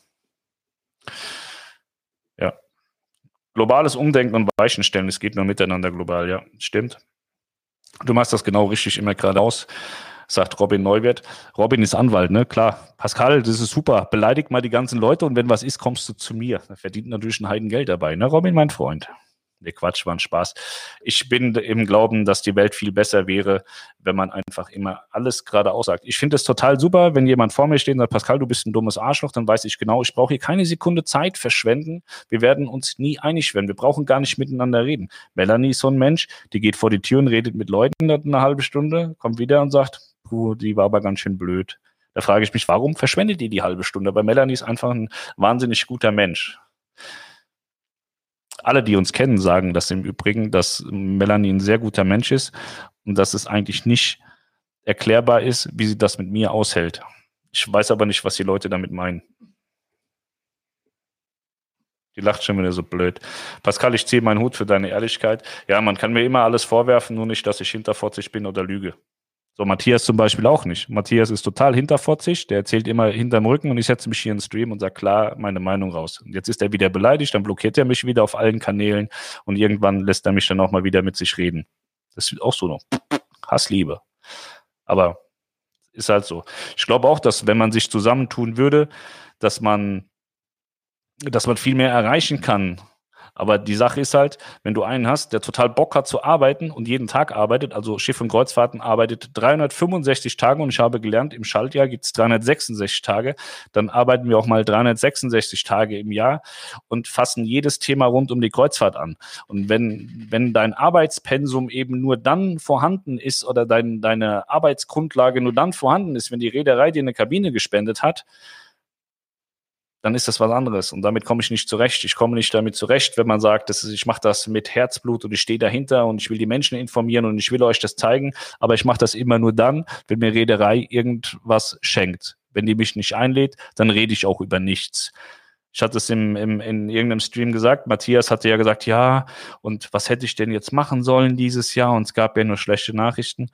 Globales Umdenken und Weichenstellen, es geht nur miteinander global, ja, stimmt. Du machst das genau richtig immer geradeaus, sagt Robin Neuwirth. Robin ist Anwalt, ne? Klar. Pascal, das ist super. Beleidigt mal die ganzen Leute und wenn was ist, kommst du zu mir. Da verdient natürlich ein Heidengeld dabei, ne? Robin, mein Freund. Nee, Quatsch, war ein Spaß. Ich bin im Glauben, dass die Welt viel besser wäre, wenn man einfach immer alles gerade aussagt. Ich finde es total super, wenn jemand vor mir steht und sagt, Pascal, du bist ein dummes Arschloch, dann weiß ich genau, ich brauche hier keine Sekunde Zeit verschwenden. Wir werden uns nie einig werden. Wir brauchen gar nicht miteinander reden. Melanie ist so ein Mensch, die geht vor die Tür und redet mit Leuten eine halbe Stunde, kommt wieder und sagt, puh, die war aber ganz schön blöd. Da frage ich mich, warum verschwendet ihr die halbe Stunde? Aber Melanie ist einfach ein wahnsinnig guter Mensch alle, die uns kennen, sagen das im Übrigen, dass Melanie ein sehr guter Mensch ist und dass es eigentlich nicht erklärbar ist, wie sie das mit mir aushält. Ich weiß aber nicht, was die Leute damit meinen. Die lacht schon wieder so blöd. Pascal, ich ziehe meinen Hut für deine Ehrlichkeit. Ja, man kann mir immer alles vorwerfen, nur nicht, dass ich hinterfotzig bin oder lüge. So, Matthias zum Beispiel auch nicht. Matthias ist total hinterfotzig, der erzählt immer hinterm Rücken und ich setze mich hier in den Stream und sage klar meine Meinung raus. Und jetzt ist er wieder beleidigt, dann blockiert er mich wieder auf allen Kanälen und irgendwann lässt er mich dann auch mal wieder mit sich reden. Das ist auch so noch Hassliebe. Aber ist halt so. Ich glaube auch, dass wenn man sich zusammentun würde, dass man, dass man viel mehr erreichen kann aber die Sache ist halt, wenn du einen hast, der total Bock hat zu arbeiten und jeden Tag arbeitet, also Schiff- und Kreuzfahrten arbeitet 365 Tage und ich habe gelernt, im Schaltjahr gibt es 366 Tage, dann arbeiten wir auch mal 366 Tage im Jahr und fassen jedes Thema rund um die Kreuzfahrt an. Und wenn, wenn dein Arbeitspensum eben nur dann vorhanden ist oder dein, deine Arbeitsgrundlage nur dann vorhanden ist, wenn die Reederei dir eine Kabine gespendet hat, dann ist das was anderes. Und damit komme ich nicht zurecht. Ich komme nicht damit zurecht, wenn man sagt, das ist, ich mache das mit Herzblut und ich stehe dahinter und ich will die Menschen informieren und ich will euch das zeigen. Aber ich mache das immer nur dann, wenn mir Reederei irgendwas schenkt. Wenn die mich nicht einlädt, dann rede ich auch über nichts. Ich hatte es im, im, in irgendeinem Stream gesagt. Matthias hatte ja gesagt, ja, und was hätte ich denn jetzt machen sollen dieses Jahr? Und es gab ja nur schlechte Nachrichten.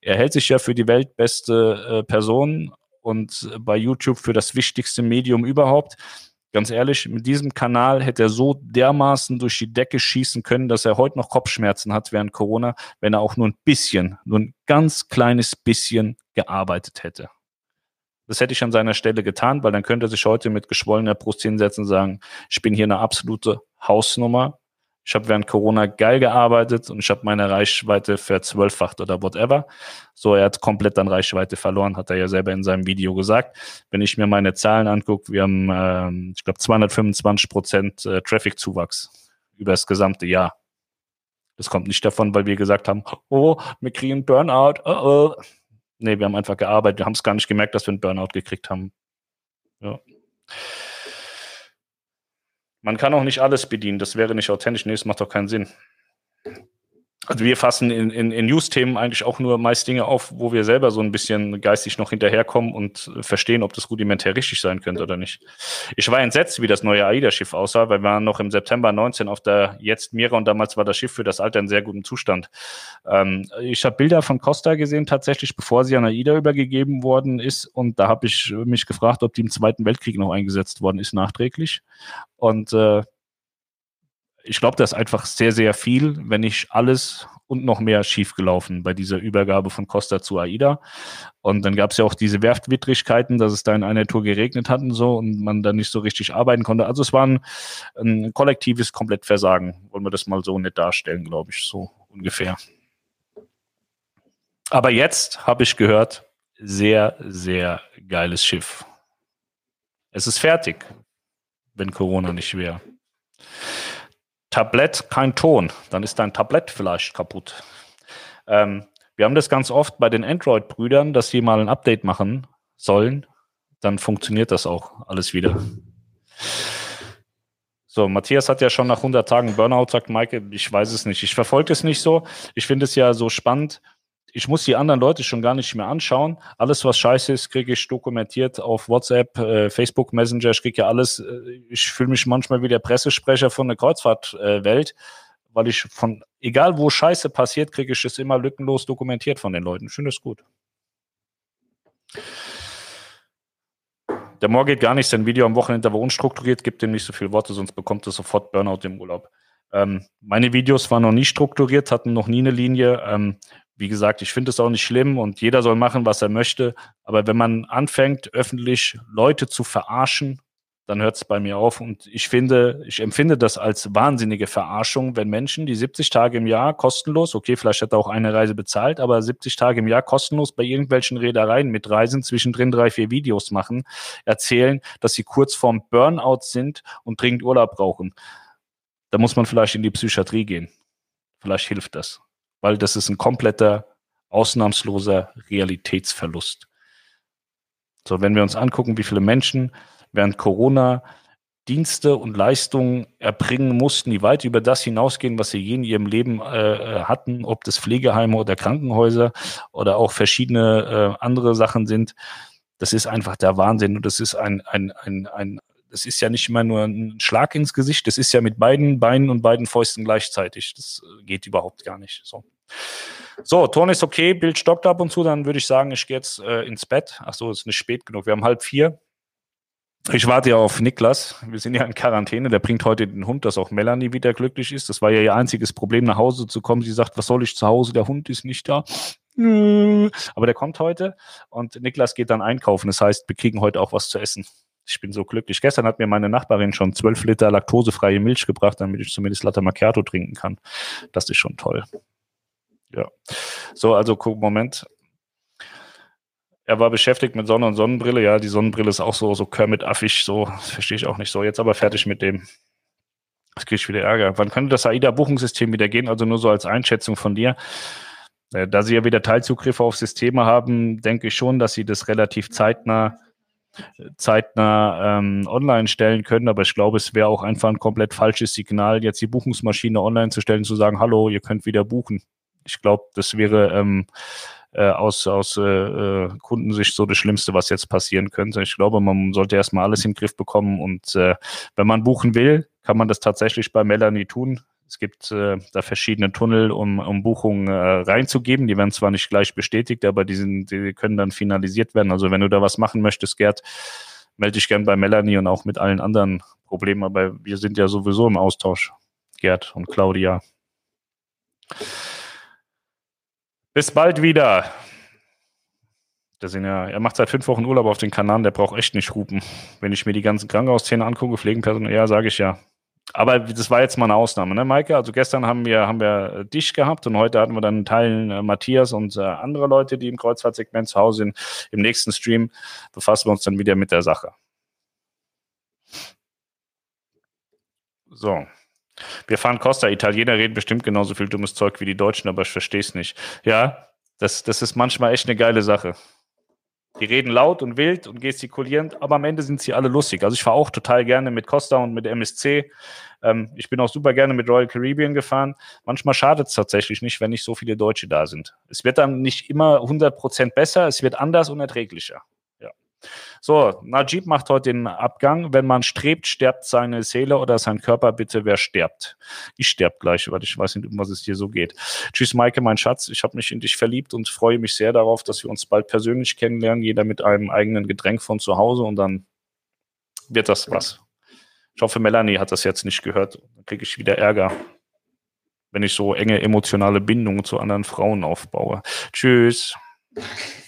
Er hält sich ja für die weltbeste äh, Person und bei YouTube für das wichtigste Medium überhaupt. Ganz ehrlich, mit diesem Kanal hätte er so dermaßen durch die Decke schießen können, dass er heute noch Kopfschmerzen hat während Corona, wenn er auch nur ein bisschen, nur ein ganz kleines bisschen gearbeitet hätte. Das hätte ich an seiner Stelle getan, weil dann könnte er sich heute mit geschwollener Brust hinsetzen und sagen, ich bin hier eine absolute Hausnummer. Ich habe während Corona geil gearbeitet und ich habe meine Reichweite verzwölffacht oder whatever. So, er hat komplett dann Reichweite verloren, hat er ja selber in seinem Video gesagt. Wenn ich mir meine Zahlen angucke, wir haben, äh, ich glaube, 225 Prozent äh, Traffic-Zuwachs über das gesamte Jahr. Das kommt nicht davon, weil wir gesagt haben, oh, wir kriegen Burnout, oh, oh. Nee, wir haben einfach gearbeitet, wir haben es gar nicht gemerkt, dass wir einen Burnout gekriegt haben. Ja. Man kann auch nicht alles bedienen, das wäre nicht authentisch, nee, das macht doch keinen Sinn. Also wir fassen in, in, in News-Themen eigentlich auch nur meist Dinge auf, wo wir selber so ein bisschen geistig noch hinterherkommen und verstehen, ob das rudimentär richtig sein könnte oder nicht. Ich war entsetzt, wie das neue AIDA-Schiff aussah, weil wir waren noch im September 19 auf der jetzt Mira und damals war das Schiff für das Alter in sehr gutem Zustand. Ähm, ich habe Bilder von Costa gesehen, tatsächlich, bevor sie an AIDA übergegeben worden ist und da habe ich mich gefragt, ob die im Zweiten Weltkrieg noch eingesetzt worden ist, nachträglich. Und äh, ich glaube, da ist einfach sehr, sehr viel, wenn nicht alles und noch mehr schiefgelaufen bei dieser Übergabe von Costa zu AIDA. Und dann gab es ja auch diese Werftwidrigkeiten, dass es da in einer Tour geregnet hat und so und man da nicht so richtig arbeiten konnte. Also es war ein, ein kollektives Komplettversagen, wollen wir das mal so nicht darstellen, glaube ich, so ungefähr. Aber jetzt habe ich gehört, sehr, sehr geiles Schiff. Es ist fertig, wenn Corona nicht wäre. Tablett kein Ton, dann ist dein Tablett vielleicht kaputt. Ähm, wir haben das ganz oft bei den Android-Brüdern, dass sie mal ein Update machen sollen, dann funktioniert das auch alles wieder. So, Matthias hat ja schon nach 100 Tagen Burnout, sagt Maike, ich weiß es nicht. Ich verfolge es nicht so. Ich finde es ja so spannend, ich muss die anderen Leute schon gar nicht mehr anschauen. Alles, was scheiße ist, kriege ich dokumentiert auf WhatsApp, äh, Facebook Messenger. Ich kriege ja alles. Äh, ich fühle mich manchmal wie der Pressesprecher von der Kreuzfahrtwelt, äh, weil ich von, egal wo Scheiße passiert, kriege ich es immer lückenlos dokumentiert von den Leuten. Ich finde es gut. Der Moor geht gar nicht. Sein Video am Wochenende war unstrukturiert, gibt ihm nicht so viele Worte, sonst bekommt er sofort Burnout im Urlaub. Ähm, meine Videos waren noch nie strukturiert, hatten noch nie eine Linie. Ähm, wie gesagt, ich finde es auch nicht schlimm und jeder soll machen, was er möchte. Aber wenn man anfängt, öffentlich Leute zu verarschen, dann hört es bei mir auf. Und ich finde, ich empfinde das als wahnsinnige Verarschung, wenn Menschen, die 70 Tage im Jahr kostenlos, okay, vielleicht hat er auch eine Reise bezahlt, aber 70 Tage im Jahr kostenlos bei irgendwelchen Reedereien mitreisen, zwischendrin drei, vier Videos machen, erzählen, dass sie kurz vorm Burnout sind und dringend Urlaub brauchen. Da muss man vielleicht in die Psychiatrie gehen. Vielleicht hilft das weil das ist ein kompletter, ausnahmsloser Realitätsverlust. So, wenn wir uns angucken, wie viele Menschen während Corona Dienste und Leistungen erbringen mussten, die weit über das hinausgehen, was sie je in ihrem Leben äh, hatten, ob das Pflegeheime oder Krankenhäuser oder auch verschiedene äh, andere Sachen sind. Das ist einfach der Wahnsinn und das ist ein, ein, ein, ein, das ist ja nicht immer nur ein Schlag ins Gesicht, das ist ja mit beiden Beinen und beiden Fäusten gleichzeitig. Das äh, geht überhaupt gar nicht. So. So, Ton ist okay, Bild stockt ab und zu, dann würde ich sagen, ich gehe jetzt äh, ins Bett. Ach so, ist nicht spät genug. Wir haben halb vier. Ich warte ja auf Niklas. Wir sind ja in Quarantäne. Der bringt heute den Hund, dass auch Melanie wieder glücklich ist. Das war ja ihr einziges Problem, nach Hause zu kommen. Sie sagt, was soll ich zu Hause? Der Hund ist nicht da. Aber der kommt heute und Niklas geht dann einkaufen. Das heißt, wir kriegen heute auch was zu essen. Ich bin so glücklich. Gestern hat mir meine Nachbarin schon zwölf Liter laktosefreie Milch gebracht, damit ich zumindest Latte Macchiato trinken kann. Das ist schon toll. Ja. So, also guck, Moment. Er war beschäftigt mit Sonne und Sonnenbrille. Ja, die Sonnenbrille ist auch so, so Kermit-affig, so, verstehe ich auch nicht so. Jetzt aber fertig mit dem. Jetzt kriege ich wieder Ärger. Wann könnte das AIDA-Buchungssystem wieder gehen? Also nur so als Einschätzung von dir. Äh, da Sie ja wieder Teilzugriffe auf Systeme haben, denke ich schon, dass Sie das relativ zeitnah zeitnah ähm, online stellen können, aber ich glaube, es wäre auch einfach ein komplett falsches Signal, jetzt die Buchungsmaschine online zu stellen, zu sagen, hallo, ihr könnt wieder buchen. Ich glaube, das wäre ähm, äh, aus, aus äh, äh, Kundensicht so das Schlimmste, was jetzt passieren könnte. Ich glaube, man sollte erstmal alles in den Griff bekommen und äh, wenn man buchen will, kann man das tatsächlich bei Melanie tun. Es gibt äh, da verschiedene Tunnel, um, um Buchungen äh, reinzugeben. Die werden zwar nicht gleich bestätigt, aber die, sind, die können dann finalisiert werden. Also wenn du da was machen möchtest, Gerd, melde dich gern bei Melanie und auch mit allen anderen Problemen. Aber wir sind ja sowieso im Austausch, Gerd und Claudia. Bis bald wieder. Der sind ja, er macht seit fünf Wochen Urlaub auf den Kanaren, der braucht echt nicht hupen. Wenn ich mir die ganzen Krankenhauszähne angucke, Pflegenpersonal, ja, sage ich ja. Aber das war jetzt mal eine Ausnahme, ne, Maike? Also gestern haben wir, haben wir dich gehabt und heute hatten wir dann einen Teil äh, Matthias und äh, andere Leute, die im Kreuzfahrtsegment zu Hause sind. Im nächsten Stream befassen wir uns dann wieder mit der Sache. So. Wir fahren Costa. Italiener reden bestimmt genauso viel dummes Zeug wie die Deutschen, aber ich verstehe es nicht. Ja, das, das ist manchmal echt eine geile Sache. Die reden laut und wild und gestikulierend, aber am Ende sind sie alle lustig. Also ich fahre auch total gerne mit Costa und mit MSC. Ähm, ich bin auch super gerne mit Royal Caribbean gefahren. Manchmal schadet es tatsächlich nicht, wenn nicht so viele Deutsche da sind. Es wird dann nicht immer 100% besser, es wird anders und erträglicher. So, Najib macht heute den Abgang. Wenn man strebt, stirbt seine Seele oder sein Körper. Bitte, wer stirbt? Ich sterb gleich, weil ich weiß nicht, um was es hier so geht. Tschüss, Maike, mein Schatz. Ich habe mich in dich verliebt und freue mich sehr darauf, dass wir uns bald persönlich kennenlernen. Jeder mit einem eigenen Getränk von zu Hause und dann wird das was. Ich hoffe, Melanie hat das jetzt nicht gehört. Dann kriege ich wieder Ärger, wenn ich so enge emotionale Bindungen zu anderen Frauen aufbaue. Tschüss.